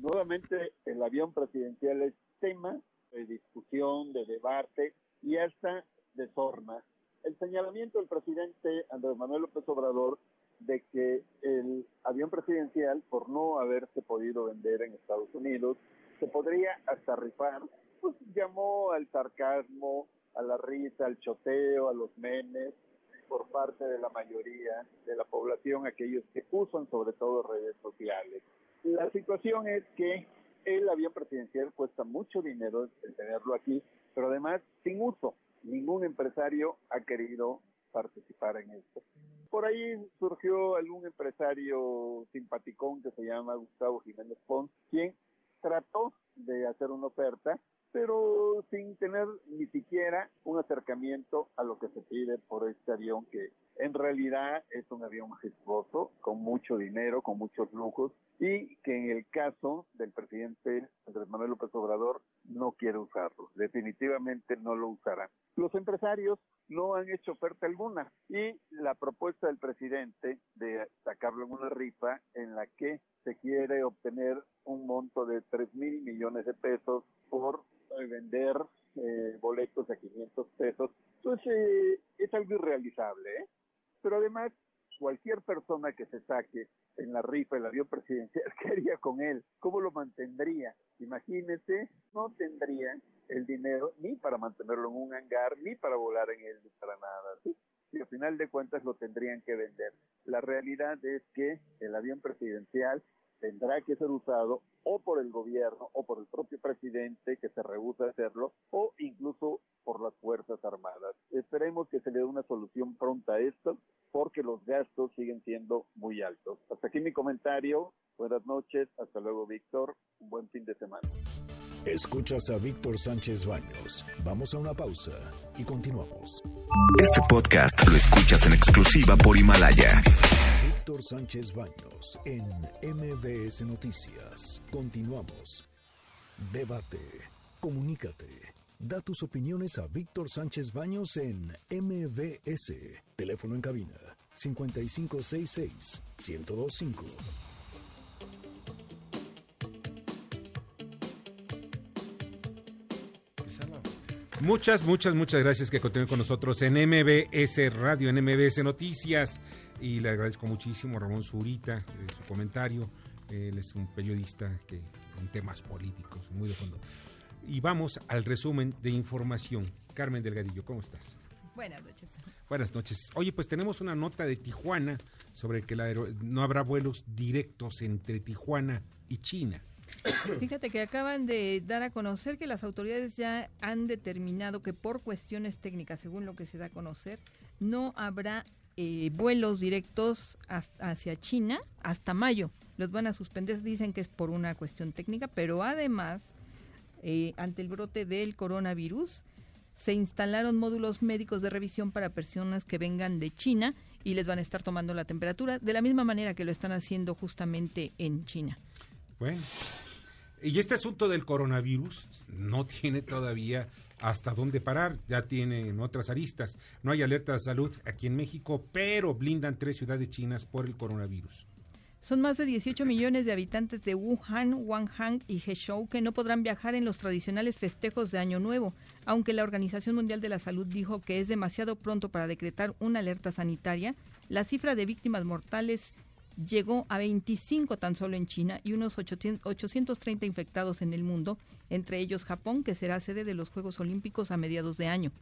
Nuevamente, el avión presidencial es tema de discusión, de debate y hasta de sorna. El señalamiento del presidente Andrés Manuel López Obrador de que el avión presidencial, por no haberse podido vender en Estados Unidos, se podría hasta rifar, pues llamó al sarcasmo, a la risa, al choteo, a los memes, por parte de la mayoría de la población, aquellos que usan sobre todo redes sociales. La situación es que el avión presidencial cuesta mucho dinero tenerlo aquí, pero además sin uso. Ningún empresario ha querido participar en esto. Por ahí surgió algún empresario simpaticón que se llama Gustavo Jiménez Pons, quien trató de hacer una oferta, pero sin tener ni siquiera un acercamiento a lo que se pide por este avión que en realidad es un avión majestuoso, con mucho dinero, con muchos lujos, y que en el caso del presidente Andrés Manuel López Obrador no quiere usarlo, definitivamente no lo usará. Los empresarios no han hecho oferta alguna y la propuesta del presidente de sacarlo en una rifa en la que se quiere obtener un monto de 3 mil millones de pesos por eh, vender eh, boletos a 500 pesos, pues eh, es algo irrealizable, ¿eh? Pero además, cualquier persona que se saque en la rifa el avión presidencial, <laughs> ¿qué haría con él? ¿Cómo lo mantendría? Imagínese, no tendría el dinero ni para mantenerlo en un hangar, ni para volar en él, ni para nada. Y al final de cuentas lo tendrían que vender. La realidad es que el avión presidencial tendrá que ser usado o por el gobierno o por el propio presidente que se rehúsa a hacerlo o incluso por las Fuerzas Armadas. Esperemos que se le dé una solución pronta a esto porque los gastos siguen siendo muy altos. Hasta aquí mi comentario. Buenas noches. Hasta luego, Víctor. Un buen fin de semana. Escuchas a Víctor Sánchez Baños. Vamos a una pausa y continuamos. Este podcast lo escuchas en exclusiva por Himalaya. Víctor Sánchez Baños en MBS Noticias. Continuamos. Debate. Comunícate. Da tus opiniones a Víctor Sánchez Baños en MBS. Teléfono en cabina 5566 1025. Muchas, muchas, muchas gracias que continúen con nosotros en MBS Radio, en MBS Noticias. Y le agradezco muchísimo a Ramón Zurita eh, su comentario. Él es un periodista que en temas políticos, muy de fondo. Y vamos al resumen de información. Carmen Delgadillo, ¿cómo estás? Buenas noches. Buenas noches. Oye, pues tenemos una nota de Tijuana sobre que la no habrá vuelos directos entre Tijuana y China. Fíjate que acaban de dar a conocer que las autoridades ya han determinado que por cuestiones técnicas, según lo que se da a conocer, no habrá eh, vuelos directos hacia China hasta mayo. Los van a suspender, dicen que es por una cuestión técnica, pero además, eh, ante el brote del coronavirus, se instalaron módulos médicos de revisión para personas que vengan de China y les van a estar tomando la temperatura de la misma manera que lo están haciendo justamente en China. Bueno, y este asunto del coronavirus no tiene todavía hasta dónde parar, ya tiene en otras aristas. No hay alerta de salud aquí en México, pero blindan tres ciudades chinas por el coronavirus. Son más de 18 millones de habitantes de Wuhan, Guangdong y Hezhou que no podrán viajar en los tradicionales festejos de Año Nuevo, aunque la Organización Mundial de la Salud dijo que es demasiado pronto para decretar una alerta sanitaria. La cifra de víctimas mortales llegó a 25 tan solo en China y unos 800 830 infectados en el mundo, entre ellos Japón, que será sede de los Juegos Olímpicos a mediados de año.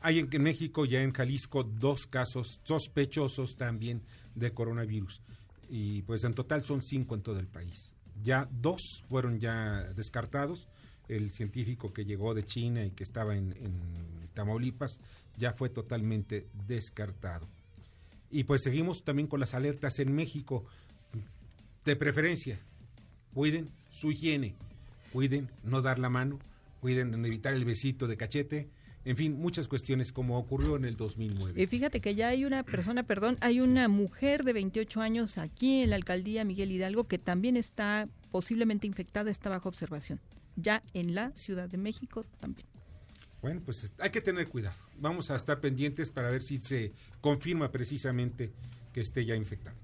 Hay en México, ya en Jalisco, dos casos sospechosos también de coronavirus. Y pues en total son cinco en todo el país. Ya dos fueron ya descartados. El científico que llegó de China y que estaba en, en Tamaulipas ya fue totalmente descartado. Y pues seguimos también con las alertas en México. De preferencia, cuiden su higiene, cuiden no dar la mano, cuiden evitar el besito de cachete, en fin, muchas cuestiones como ocurrió en el 2009. Y fíjate que ya hay una persona, perdón, hay una mujer de 28 años aquí en la alcaldía Miguel Hidalgo que también está posiblemente infectada, está bajo observación. Ya en la Ciudad de México también. Bueno, pues hay que tener cuidado. Vamos a estar pendientes para ver si se confirma precisamente que esté ya infectado.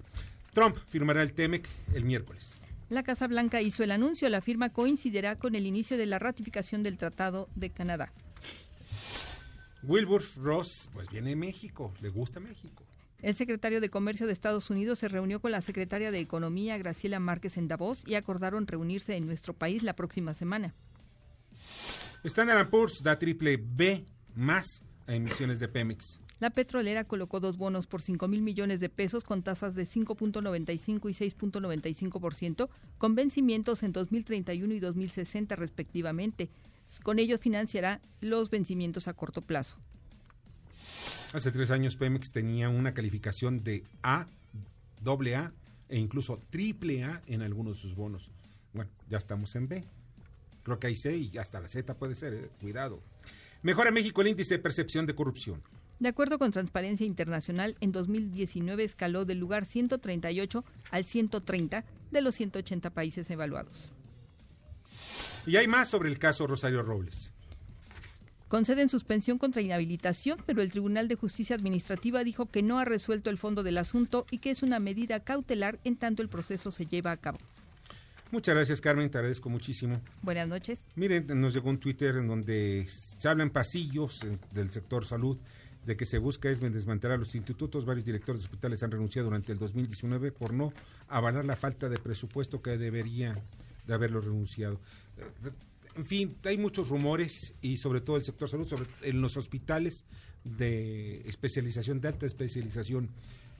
Trump firmará el TEMEC el miércoles. La Casa Blanca hizo el anuncio, la firma coincidirá con el inicio de la ratificación del Tratado de Canadá. Wilbur Ross, pues viene de México, le gusta México. El secretario de Comercio de Estados Unidos se reunió con la secretaria de Economía, Graciela Márquez, en Davos y acordaron reunirse en nuestro país la próxima semana. Standard Poor's da triple B más a emisiones de Pemex. La petrolera colocó dos bonos por 5 mil millones de pesos con tasas de 5.95 y 6.95%, con vencimientos en 2031 y 2060 respectivamente. Con ello financiará los vencimientos a corto plazo. Hace tres años Pemex tenía una calificación de A, doble A e incluso triple A en algunos de sus bonos. Bueno, ya estamos en B. Creo que hay C y hasta la Z puede ser, eh, cuidado. Mejora México el índice de percepción de corrupción. De acuerdo con Transparencia Internacional, en 2019 escaló del lugar 138 al 130 de los 180 países evaluados. Y hay más sobre el caso Rosario Robles. Conceden suspensión contra inhabilitación, pero el Tribunal de Justicia Administrativa dijo que no ha resuelto el fondo del asunto y que es una medida cautelar en tanto el proceso se lleva a cabo. Muchas gracias, Carmen, te agradezco muchísimo. Buenas noches. Miren, nos llegó un Twitter en donde se hablan pasillos eh, del sector salud de que se busca es desmantelar los institutos. Varios directores de hospitales han renunciado durante el 2019 por no avalar la falta de presupuesto que debería de haberlo renunciado. En fin, hay muchos rumores y sobre todo el sector salud, sobre en los hospitales de especialización, de alta especialización.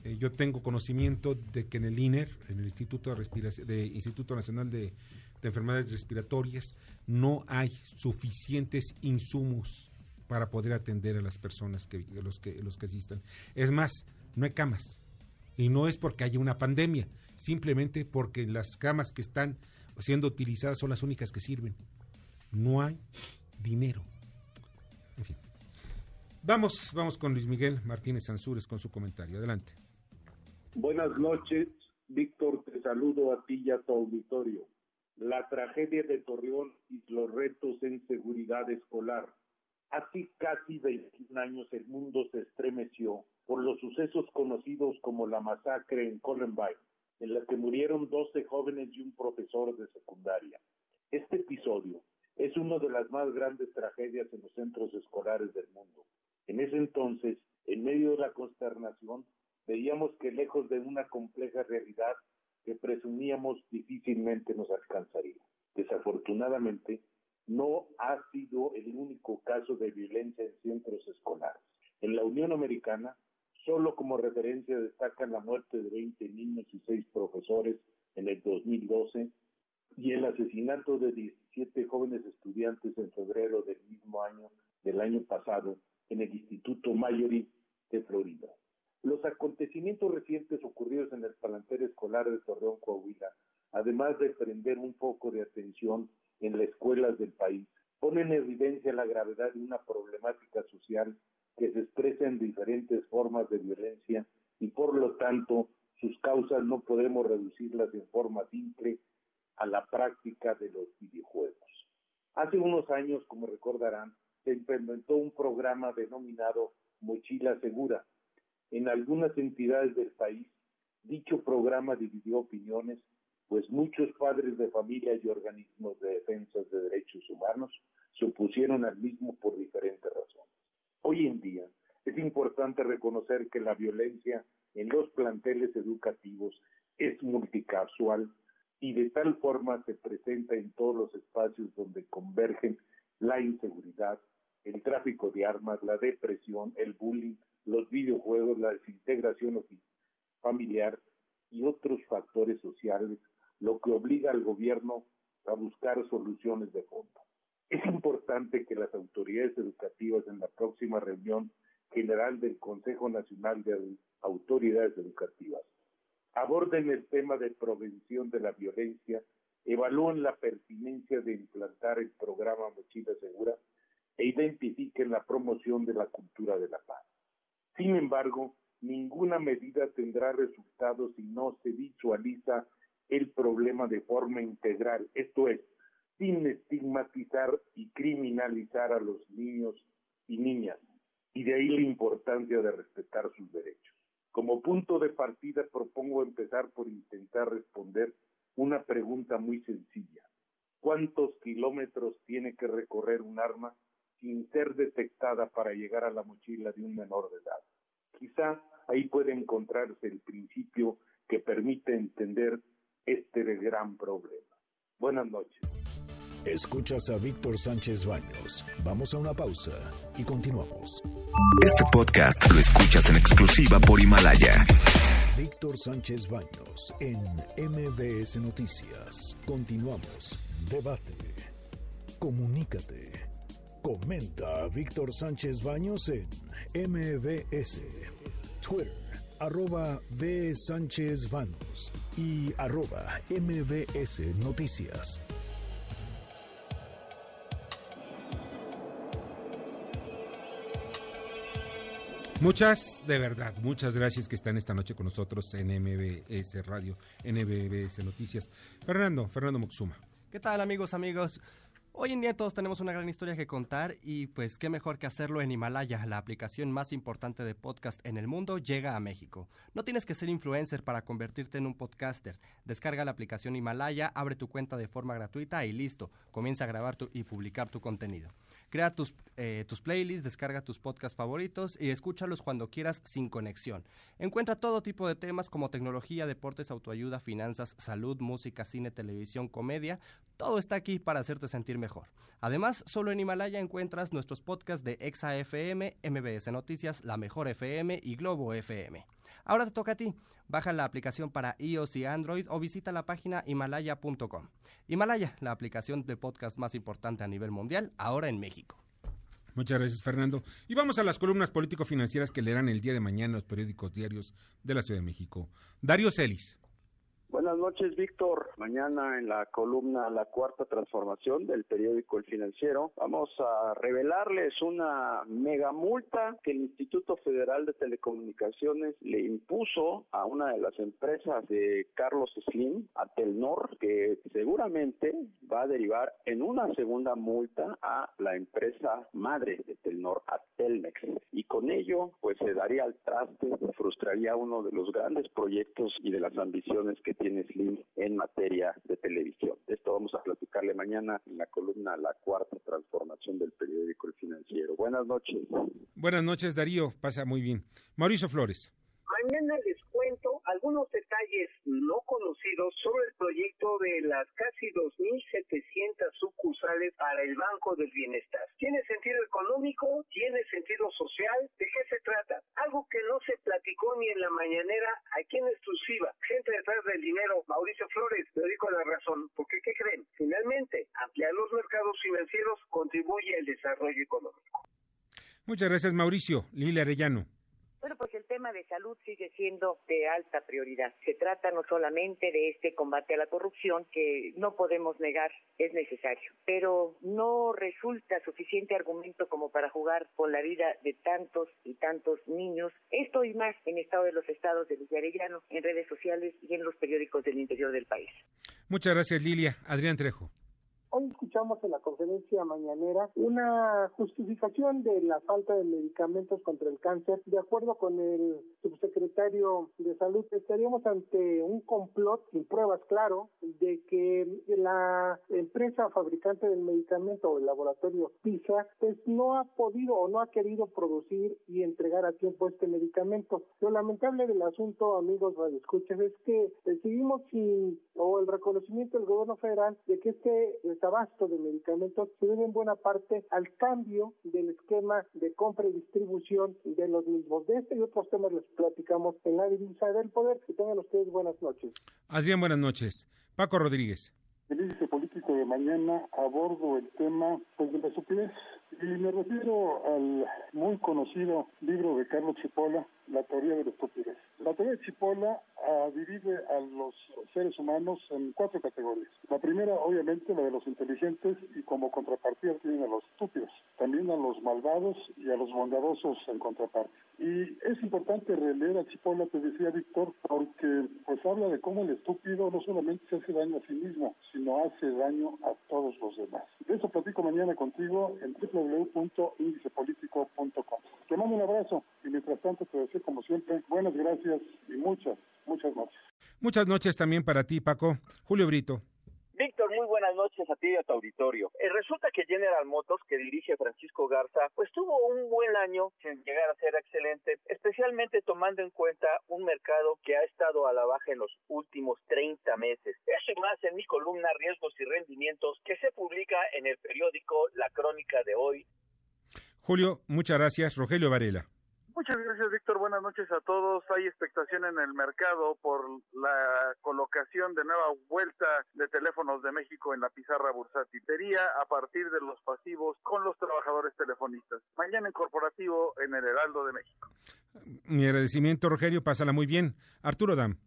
Eh, yo tengo conocimiento de que en el INER, en el Instituto, de Respiración- de Instituto Nacional de, de Enfermedades Respiratorias, no hay suficientes insumos para poder atender a las personas que los que los que asistan. Es más, no hay camas. Y no es porque haya una pandemia, simplemente porque las camas que están siendo utilizadas son las únicas que sirven. No hay dinero. En fin. Vamos, vamos con Luis Miguel Martínez Ansúrez con su comentario. Adelante. Buenas noches, Víctor, te saludo a ti y a tu auditorio. La tragedia de Torreón y los retos en seguridad escolar. Hace casi 21 años el mundo se estremeció por los sucesos conocidos como la masacre en Columbine, en la que murieron 12 jóvenes y un profesor de secundaria. Este episodio es una de las más grandes tragedias en los centros escolares del mundo. En ese entonces, en medio de la consternación, veíamos que lejos de una compleja realidad que presumíamos difícilmente nos alcanzaría. Desafortunadamente, no ha sido el único caso de violencia en centros escolares. En la Unión Americana, solo como referencia destacan la muerte de 20 niños y 6 profesores en el 2012, y el asesinato de 17 jóvenes estudiantes en febrero del mismo año, del año pasado, en el Instituto Mayori de Florida. Los acontecimientos recientes ocurridos en el plantel escolar de Torreón, Coahuila, además de prender un foco de atención en las escuelas del país, ponen en evidencia la gravedad de una problemática social que se expresa en diferentes formas de violencia y por lo tanto sus causas no podemos reducirlas en forma simple a la práctica de los videojuegos. Hace unos años, como recordarán, se implementó un programa denominado Mochila Segura. En algunas entidades del país, dicho programa dividió opiniones, pues muchos padres de familia y organismos de defensa de derechos humanos se opusieron al mismo por diferentes razones. Hoy en día es importante reconocer que la violencia en los planteles educativos es multicasual y de tal forma se presenta en todos los espacios donde convergen la inseguridad, el tráfico de armas, la depresión, el bullying, los videojuegos, la desintegración familiar y otros factores sociales, lo que obliga al gobierno a buscar soluciones de fondo. Es importante que las autoridades educativas en la próxima reunión general del Consejo Nacional de Autoridades Educativas aborden el tema de prevención de la violencia, evalúen la pertinencia de implantar el programa Mochila Segura e identifiquen la promoción de la cultura de la paz. Sin embargo, ninguna medida tendrá resultados si no se visualiza el problema de forma integral, esto es, sin estigmatizar y criminalizar a los niños y niñas, y de ahí la importancia de respetar sus derechos. Como punto de partida propongo empezar por intentar responder una pregunta muy sencilla. ¿Cuántos kilómetros tiene que recorrer un arma sin ser detectada para llegar a la mochila de un menor de edad? Quizá ahí puede encontrarse el principio que permite entender este gran problema. Buenas noches. Escuchas a Víctor Sánchez Baños. Vamos a una pausa y continuamos. Este podcast lo escuchas en exclusiva por Himalaya. Víctor Sánchez Baños en MBS Noticias. Continuamos. Debate. Comunícate. Comenta a Víctor Sánchez Baños en MBS. Twitter, arroba B. Sánchez Baños y arroba MBS Noticias. Muchas, de verdad, muchas gracias que están esta noche con nosotros en MBS Radio, en MBS Noticias. Fernando, Fernando Moxuma. ¿Qué tal amigos, amigos? Hoy en día todos tenemos una gran historia que contar y pues qué mejor que hacerlo en Himalaya, la aplicación más importante de podcast en el mundo, llega a México. No tienes que ser influencer para convertirte en un podcaster. Descarga la aplicación Himalaya, abre tu cuenta de forma gratuita y listo, comienza a grabar tu- y publicar tu contenido. Crea tus, eh, tus playlists, descarga tus podcasts favoritos y escúchalos cuando quieras sin conexión. Encuentra todo tipo de temas como tecnología, deportes, autoayuda, finanzas, salud, música, cine, televisión, comedia. Todo está aquí para hacerte sentir mejor. Además, solo en Himalaya encuentras nuestros podcasts de Exa FM, MBS Noticias, La Mejor FM y Globo FM. Ahora te toca a ti. Baja la aplicación para iOS y Android o visita la página himalaya.com. Himalaya, la aplicación de podcast más importante a nivel mundial, ahora en México. Muchas gracias, Fernando. Y vamos a las columnas político-financieras que leerán el día de mañana los periódicos diarios de la Ciudad de México. Darío Celis. Buenas noches, Víctor. Mañana en la columna La Cuarta Transformación del periódico El Financiero vamos a revelarles una mega multa que el Instituto Federal de Telecomunicaciones le impuso a una de las empresas de Carlos Slim, a Telnor, que seguramente va a derivar en una segunda multa a la empresa madre de Telnor, a Telmex. Y con ello, pues se daría al traste, frustraría uno de los grandes proyectos y de las ambiciones que tiene Slim en materia de televisión. De esto vamos a platicarle mañana en la columna La Cuarta Transformación del periódico El Financiero. Buenas noches. Buenas noches, Darío. Pasa muy bien. Mauricio Flores. Mañana les cuento algunos detalles no conocidos sobre el proyecto de las casi 2.700 sucursales para el Banco del Bienestar. ¿Tiene sentido económico? ¿Tiene sentido social? ¿De qué se trata? Algo que no se platicó ni en la mañanera, aquí en exclusiva, gente detrás del dinero, Mauricio Flores, le digo la razón, porque ¿qué creen? Finalmente, ampliar los mercados financieros contribuye al desarrollo económico. Muchas gracias, Mauricio. Lili Arellano. Bueno, pues el tema de salud sigue siendo de alta prioridad. Se trata no solamente de este combate a la corrupción, que no podemos negar es necesario, pero no resulta suficiente argumento como para jugar con la vida de tantos y tantos niños. Esto y más en Estado de los Estados de Villarellano, en redes sociales y en los periódicos del interior del país. Muchas gracias, Lilia. Adrián Trejo. Hoy escuchamos en la conferencia mañanera una justificación de la falta de medicamentos contra el cáncer. De acuerdo con el subsecretario de Salud, estaríamos ante un complot sin pruebas, claro, de que la empresa fabricante del medicamento o el laboratorio PISA pues no ha podido o no ha querido producir y entregar a tiempo este medicamento. Lo lamentable del asunto, amigos radioescuchas, es que seguimos sin o el reconocimiento del gobierno federal de que este desabasto de medicamentos se debe en buena parte al cambio del esquema de compra y distribución de los mismos. De este y otros temas les platicamos en la divisa del poder. Que tengan ustedes buenas noches. Adrián, buenas noches. Paco Rodríguez. El índice político de mañana abordo el tema pues, de la estupidez y me refiero al muy conocido libro de Carlos Chipola, La teoría de la estupidez. La teoría de Chipola ah, divide a los seres humanos en cuatro categorías. La primera, obviamente, la de los inteligentes y como contrapartida tienen a los estúpidos. También a los malvados y a los bondadosos en contraparte. Y es importante releer a Chipola, te decía Víctor, porque pues habla de cómo el estúpido no solamente se hace daño a sí mismo, sino hace daño a todos los demás. De eso platico mañana contigo en www.indicepolitico.com. Te mando un abrazo y mientras tanto te deseo como siempre buenas gracias y muchas, muchas noches. Muchas noches también para ti, Paco. Julio Brito. Víctor, muy buenas noches a ti y a tu auditorio. Eh, resulta que General Motors, que dirige Francisco Garza, pues tuvo un buen año sin llegar a ser excelente, especialmente tomando en cuenta un mercado que ha estado a la baja en los últimos 30 meses. Eso y más en mi columna Riesgos y Rendimientos que se publica en el periódico La Crónica de hoy. Julio, muchas gracias. Rogelio Varela. Muchas gracias, Víctor. Buenas noches a todos. Hay expectación en el mercado por la colocación de nueva vuelta de teléfonos de México en la pizarra bursatitería a partir de los pasivos con los trabajadores telefonistas. Mañana en corporativo en el Heraldo de México. Mi agradecimiento, Rogelio. Pásala muy bien. Arturo Dam.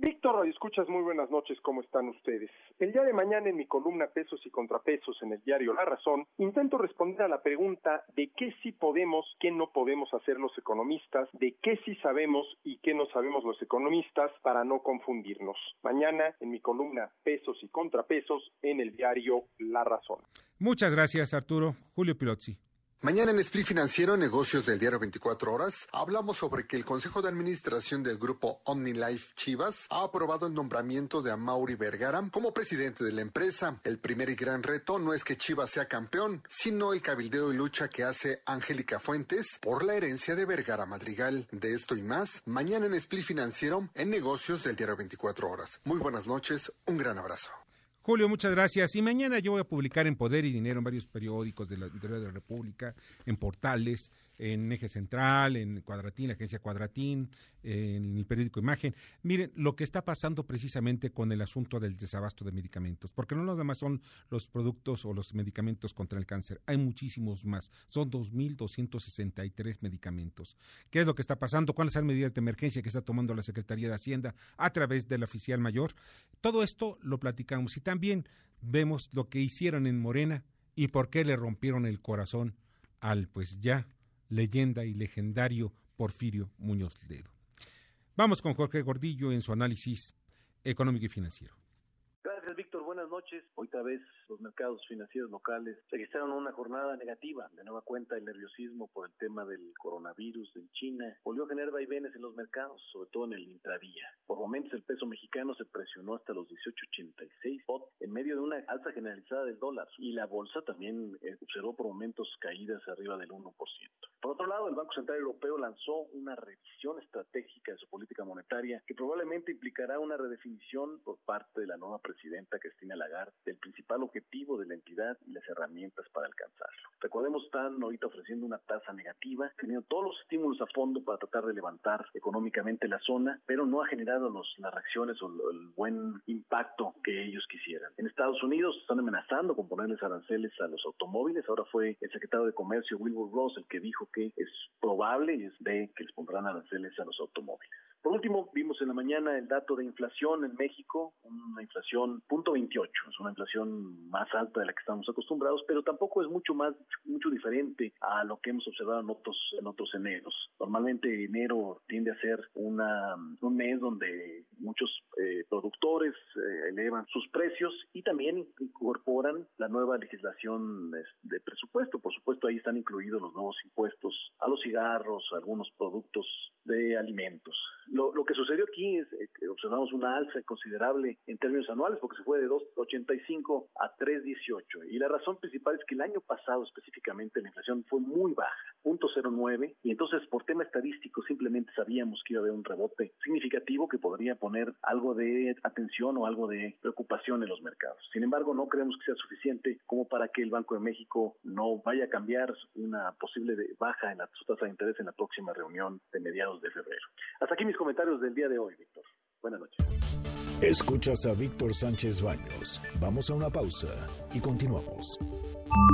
Víctor, Radio Escuchas, muy buenas noches, ¿cómo están ustedes? El día de mañana en mi columna Pesos y Contrapesos en el diario La Razón, intento responder a la pregunta de qué sí podemos, qué no podemos hacer los economistas, de qué sí sabemos y qué no sabemos los economistas para no confundirnos. Mañana en mi columna Pesos y Contrapesos en el diario La Razón. Muchas gracias, Arturo. Julio Pilozzi. Mañana en Split Financiero, negocios del diario 24 horas, hablamos sobre que el Consejo de Administración del grupo OmniLife Chivas ha aprobado el nombramiento de Amaury Vergara como presidente de la empresa. El primer y gran reto no es que Chivas sea campeón, sino el cabildeo y lucha que hace Angélica Fuentes por la herencia de Vergara Madrigal. De esto y más, mañana en Split Financiero, en negocios del diario 24 horas. Muy buenas noches, un gran abrazo. Julio, muchas gracias. Y mañana yo voy a publicar en Poder y Dinero en varios periódicos de la interior de la República, en portales, en Eje Central, en Cuadratín, la agencia Cuadratín, en el periódico Imagen. Miren lo que está pasando precisamente con el asunto del desabasto de medicamentos, porque no nada más son los productos o los medicamentos contra el cáncer, hay muchísimos más. Son 2.263 medicamentos. ¿Qué es lo que está pasando? ¿Cuáles son las medidas de emergencia que está tomando la Secretaría de Hacienda a través del oficial mayor? Todo esto lo platicamos y también vemos lo que hicieron en Morena y por qué le rompieron el corazón al pues ya leyenda y legendario Porfirio Muñoz Ledo. Vamos con Jorge Gordillo en su análisis económico y financiero. Gracias, Víctor. Buenas noches. Otra vez los mercados financieros locales registraron una jornada negativa. De nueva cuenta, el nerviosismo por el tema del coronavirus en China volvió a generar vaivenes en los mercados, sobre todo en el intradía. Por momentos, el peso mexicano se presionó hasta los 18.86 spot en medio de una alza generalizada del dólar y la bolsa también eh, observó por momentos caídas arriba del 1%. Por otro lado, el Banco Central Europeo lanzó una revisión estratégica de su política monetaria que probablemente implicará una redefinición por parte de la nueva presidenta Cristina Lagarde del principal objetivo de la entidad y las herramientas para alcanzarlo. Recordemos, están ahorita ofreciendo una tasa negativa, teniendo todos los estímulos a fondo para tratar de levantar económicamente la zona, pero no ha generado las reacciones o el buen impacto que ellos quisieran. En Estados Unidos están amenazando con ponerles aranceles a los automóviles. Ahora fue el secretario de Comercio Wilbur Ross el que dijo que es probable y es de que les pondrán aranceles a los automóviles. Por último, vimos en la mañana el dato de inflación en México, una inflación punto 28, es una inflación más alta de la que estamos acostumbrados, pero tampoco es mucho más, mucho diferente a lo que hemos observado en otros, en otros eneros. Normalmente enero tiende a ser una, un mes donde muchos eh, productores eh, elevan sus precios y también incorporan la nueva legislación de presupuesto. Por supuesto, ahí están incluidos los nuevos impuestos a los cigarros, algunos productos de alimentos. Lo, lo que sucedió aquí es eh, que observamos una alza considerable en términos anuales porque se fue de 2,85 a 3,18 y la razón principal es que el año pasado específicamente la inflación fue muy baja, 0.09 y entonces por tema estadístico simplemente sabíamos que iba a haber un rebote significativo que podría poner algo de atención o algo de preocupación en los mercados. Sin embargo, no creemos que sea suficiente como para que el Banco de México no vaya a cambiar una posible baja en la, su tasa de interés en la próxima reunión de mediados de febrero. Hasta aquí mis comentarios del día de hoy, Víctor. Buenas noches. Escuchas a Víctor Sánchez Baños. Vamos a una pausa y continuamos.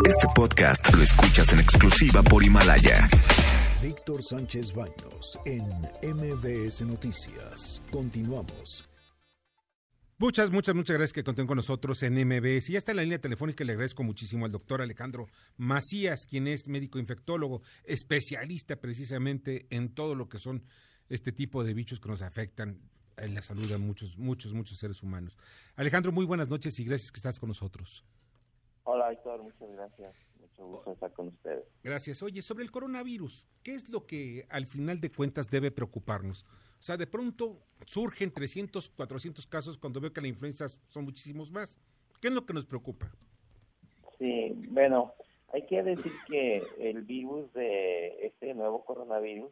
Este podcast lo escuchas en exclusiva por Himalaya. Víctor Sánchez Baños en MBS Noticias. Continuamos. Muchas, muchas, muchas gracias que conten con nosotros en MBS. Ya está en la línea telefónica y le agradezco muchísimo al doctor Alejandro Macías, quien es médico infectólogo, especialista precisamente en todo lo que son este tipo de bichos que nos afectan en la salud a muchos, muchos, muchos seres humanos. Alejandro, muy buenas noches y gracias que estás con nosotros. Hola, Héctor, muchas gracias. Mucho gusto estar con ustedes. Gracias. Oye, sobre el coronavirus, ¿qué es lo que al final de cuentas debe preocuparnos? O sea, de pronto surgen 300, 400 casos cuando veo que la influenza son muchísimos más. ¿Qué es lo que nos preocupa? Sí, bueno, hay que decir que el virus de este nuevo coronavirus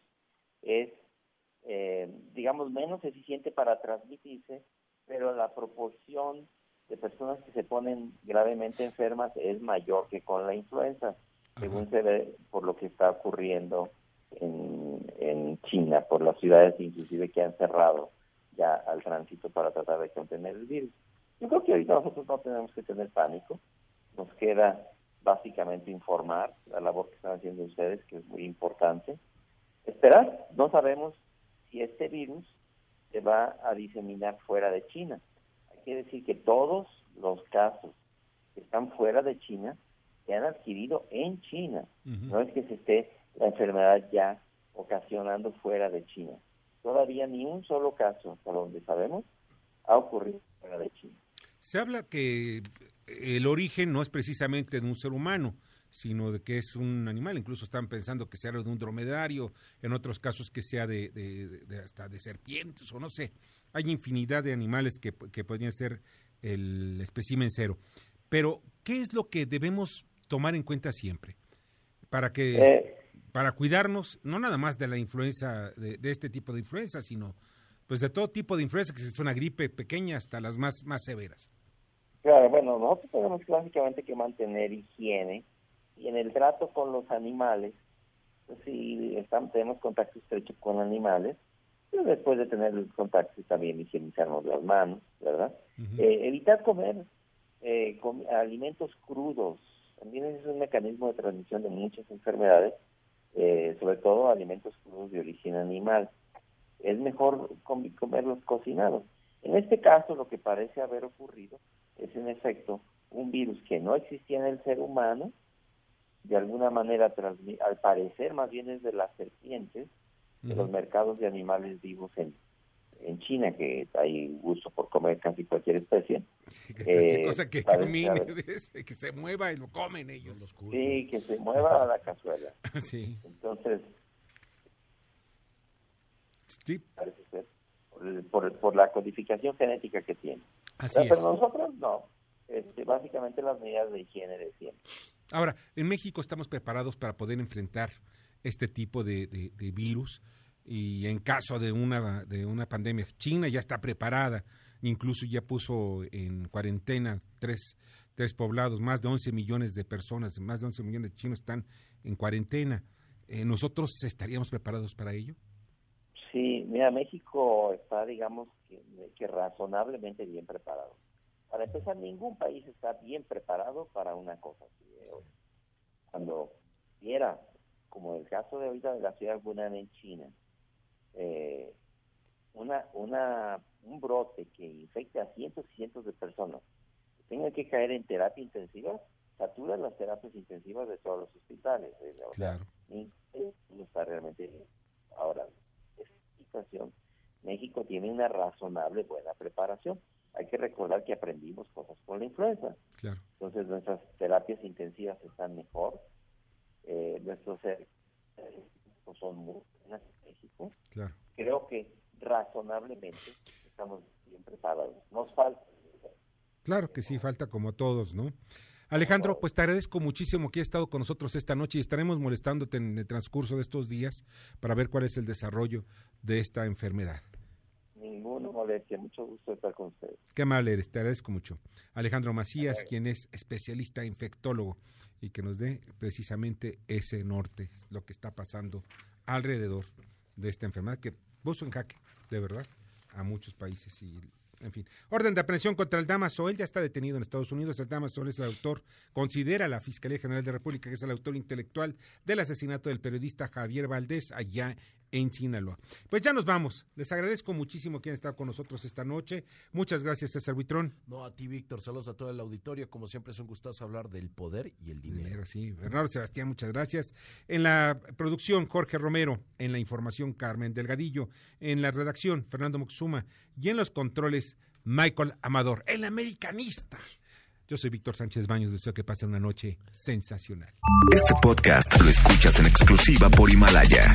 es eh, digamos, menos eficiente para transmitirse, pero la proporción de personas que se ponen gravemente enfermas es mayor que con la influenza, según se ve por lo que está ocurriendo en, en China, por las ciudades inclusive que han cerrado ya al tránsito para tratar de contener el virus. Yo creo que ahorita nosotros no tenemos que tener pánico, nos queda básicamente informar la labor que están haciendo ustedes, que es muy importante. Esperar, no sabemos si este virus se va a diseminar fuera de China. Hay que decir que todos los casos que están fuera de China se han adquirido en China. No es que se esté la enfermedad ya ocasionando fuera de China. Todavía ni un solo caso, hasta donde sabemos, ha ocurrido fuera de China. Se habla que el origen no es precisamente de un ser humano, sino de que es un animal. Incluso están pensando que sea de un dromedario, en otros casos que sea de, de, hasta de serpientes o no sé. Hay infinidad de animales que, que podrían ser el espécimen cero. Pero, ¿qué es lo que debemos tomar en cuenta siempre? Para que, eh. para cuidarnos, no nada más de la influenza, de, este tipo de influenza, sino pues de todo tipo de influenza, que es una gripe pequeña hasta las más, más severas. Claro, bueno, nosotros tenemos básicamente que mantener higiene, y en el trato con los animales, pues si estamos, tenemos contacto estrecho con animales, pues después de tener el contacto también higienizarnos las manos, ¿verdad? Eh, evitar comer eh, alimentos crudos, también es un mecanismo de transmisión de muchas enfermedades, eh, sobre todo alimentos crudos de origen animal. Es mejor comerlos cocinados. En este caso, lo que parece haber ocurrido es en efecto un virus que no existía en el ser humano, de alguna manera, al parecer, más bien es de las serpientes, de los mercados de animales vivos en, en China, que hay gusto por comer casi cualquier especie. eh, cosa que camine, <laughs> que se mueva y lo comen ellos. Los sí, que se mueva a la cazuela. <laughs> sí. Entonces, sí. parece ser, por, por, la codificación genética que tiene. Así pero, es. pero nosotros no. Este, básicamente las medidas de higiene de siempre. Ahora, en México estamos preparados para poder enfrentar este tipo de, virus y en caso de una, de una pandemia, China ya está preparada, incluso ya puso en cuarentena tres, tres poblados, más de 11 millones de personas, más de 11 millones de chinos están en cuarentena. Eh, ¿Nosotros estaríamos preparados para ello? Sí, mira, México está, digamos, que, que razonablemente bien preparado. Para empezar, ningún país está bien preparado para una cosa así. Cuando viera, como el caso de ahorita de la ciudad de Wuhan en China, eh, una, una, un brote que infecte a cientos y cientos de personas, que tengan que caer en terapia intensiva, satura las terapias intensivas de todos los hospitales. ¿eh? claro. no está realmente Ahora, esta situación, México tiene una razonable buena preparación. Hay que recordar que aprendimos cosas con la influenza. Claro. Entonces, nuestras terapias intensivas están mejor. Eh, nuestros servicios son muy buenas México. Claro. Creo que razonablemente estamos bien preparados. Nos falta. Claro que sí, falta como a todos, ¿no? Alejandro, pues te agradezco muchísimo que hayas estado con nosotros esta noche y estaremos molestándote en el transcurso de estos días para ver cuál es el desarrollo de esta enfermedad. Ninguna molestia, mucho gusto estar con ustedes. Qué mal eres, te agradezco mucho. Alejandro Macías, quien es especialista infectólogo y que nos dé precisamente ese norte, lo que está pasando alrededor de esta enfermedad que puso en jaque, de verdad, a muchos países y en fin. Orden de aprehensión contra el Damaso. Él ya está detenido en Estados Unidos. El Damaso es el autor, considera la Fiscalía General de la República que es el autor intelectual del asesinato del periodista Javier Valdés allá en Sinaloa. Pues ya nos vamos. Les agradezco muchísimo que han estado con nosotros esta noche. Muchas gracias, César Buitrón. No, a ti, Víctor. Saludos a todo el auditorio. Como siempre, es un gustazo hablar del poder y el dinero. sí. Bernardo Sebastián, muchas gracias. En la producción, Jorge Romero. En la información, Carmen Delgadillo. En la redacción, Fernando Moxuma. Y en los controles, Michael Amador, el americanista. Yo soy Víctor Sánchez Baños, deseo que pasen una noche sensacional. Este podcast lo escuchas en exclusiva por Himalaya.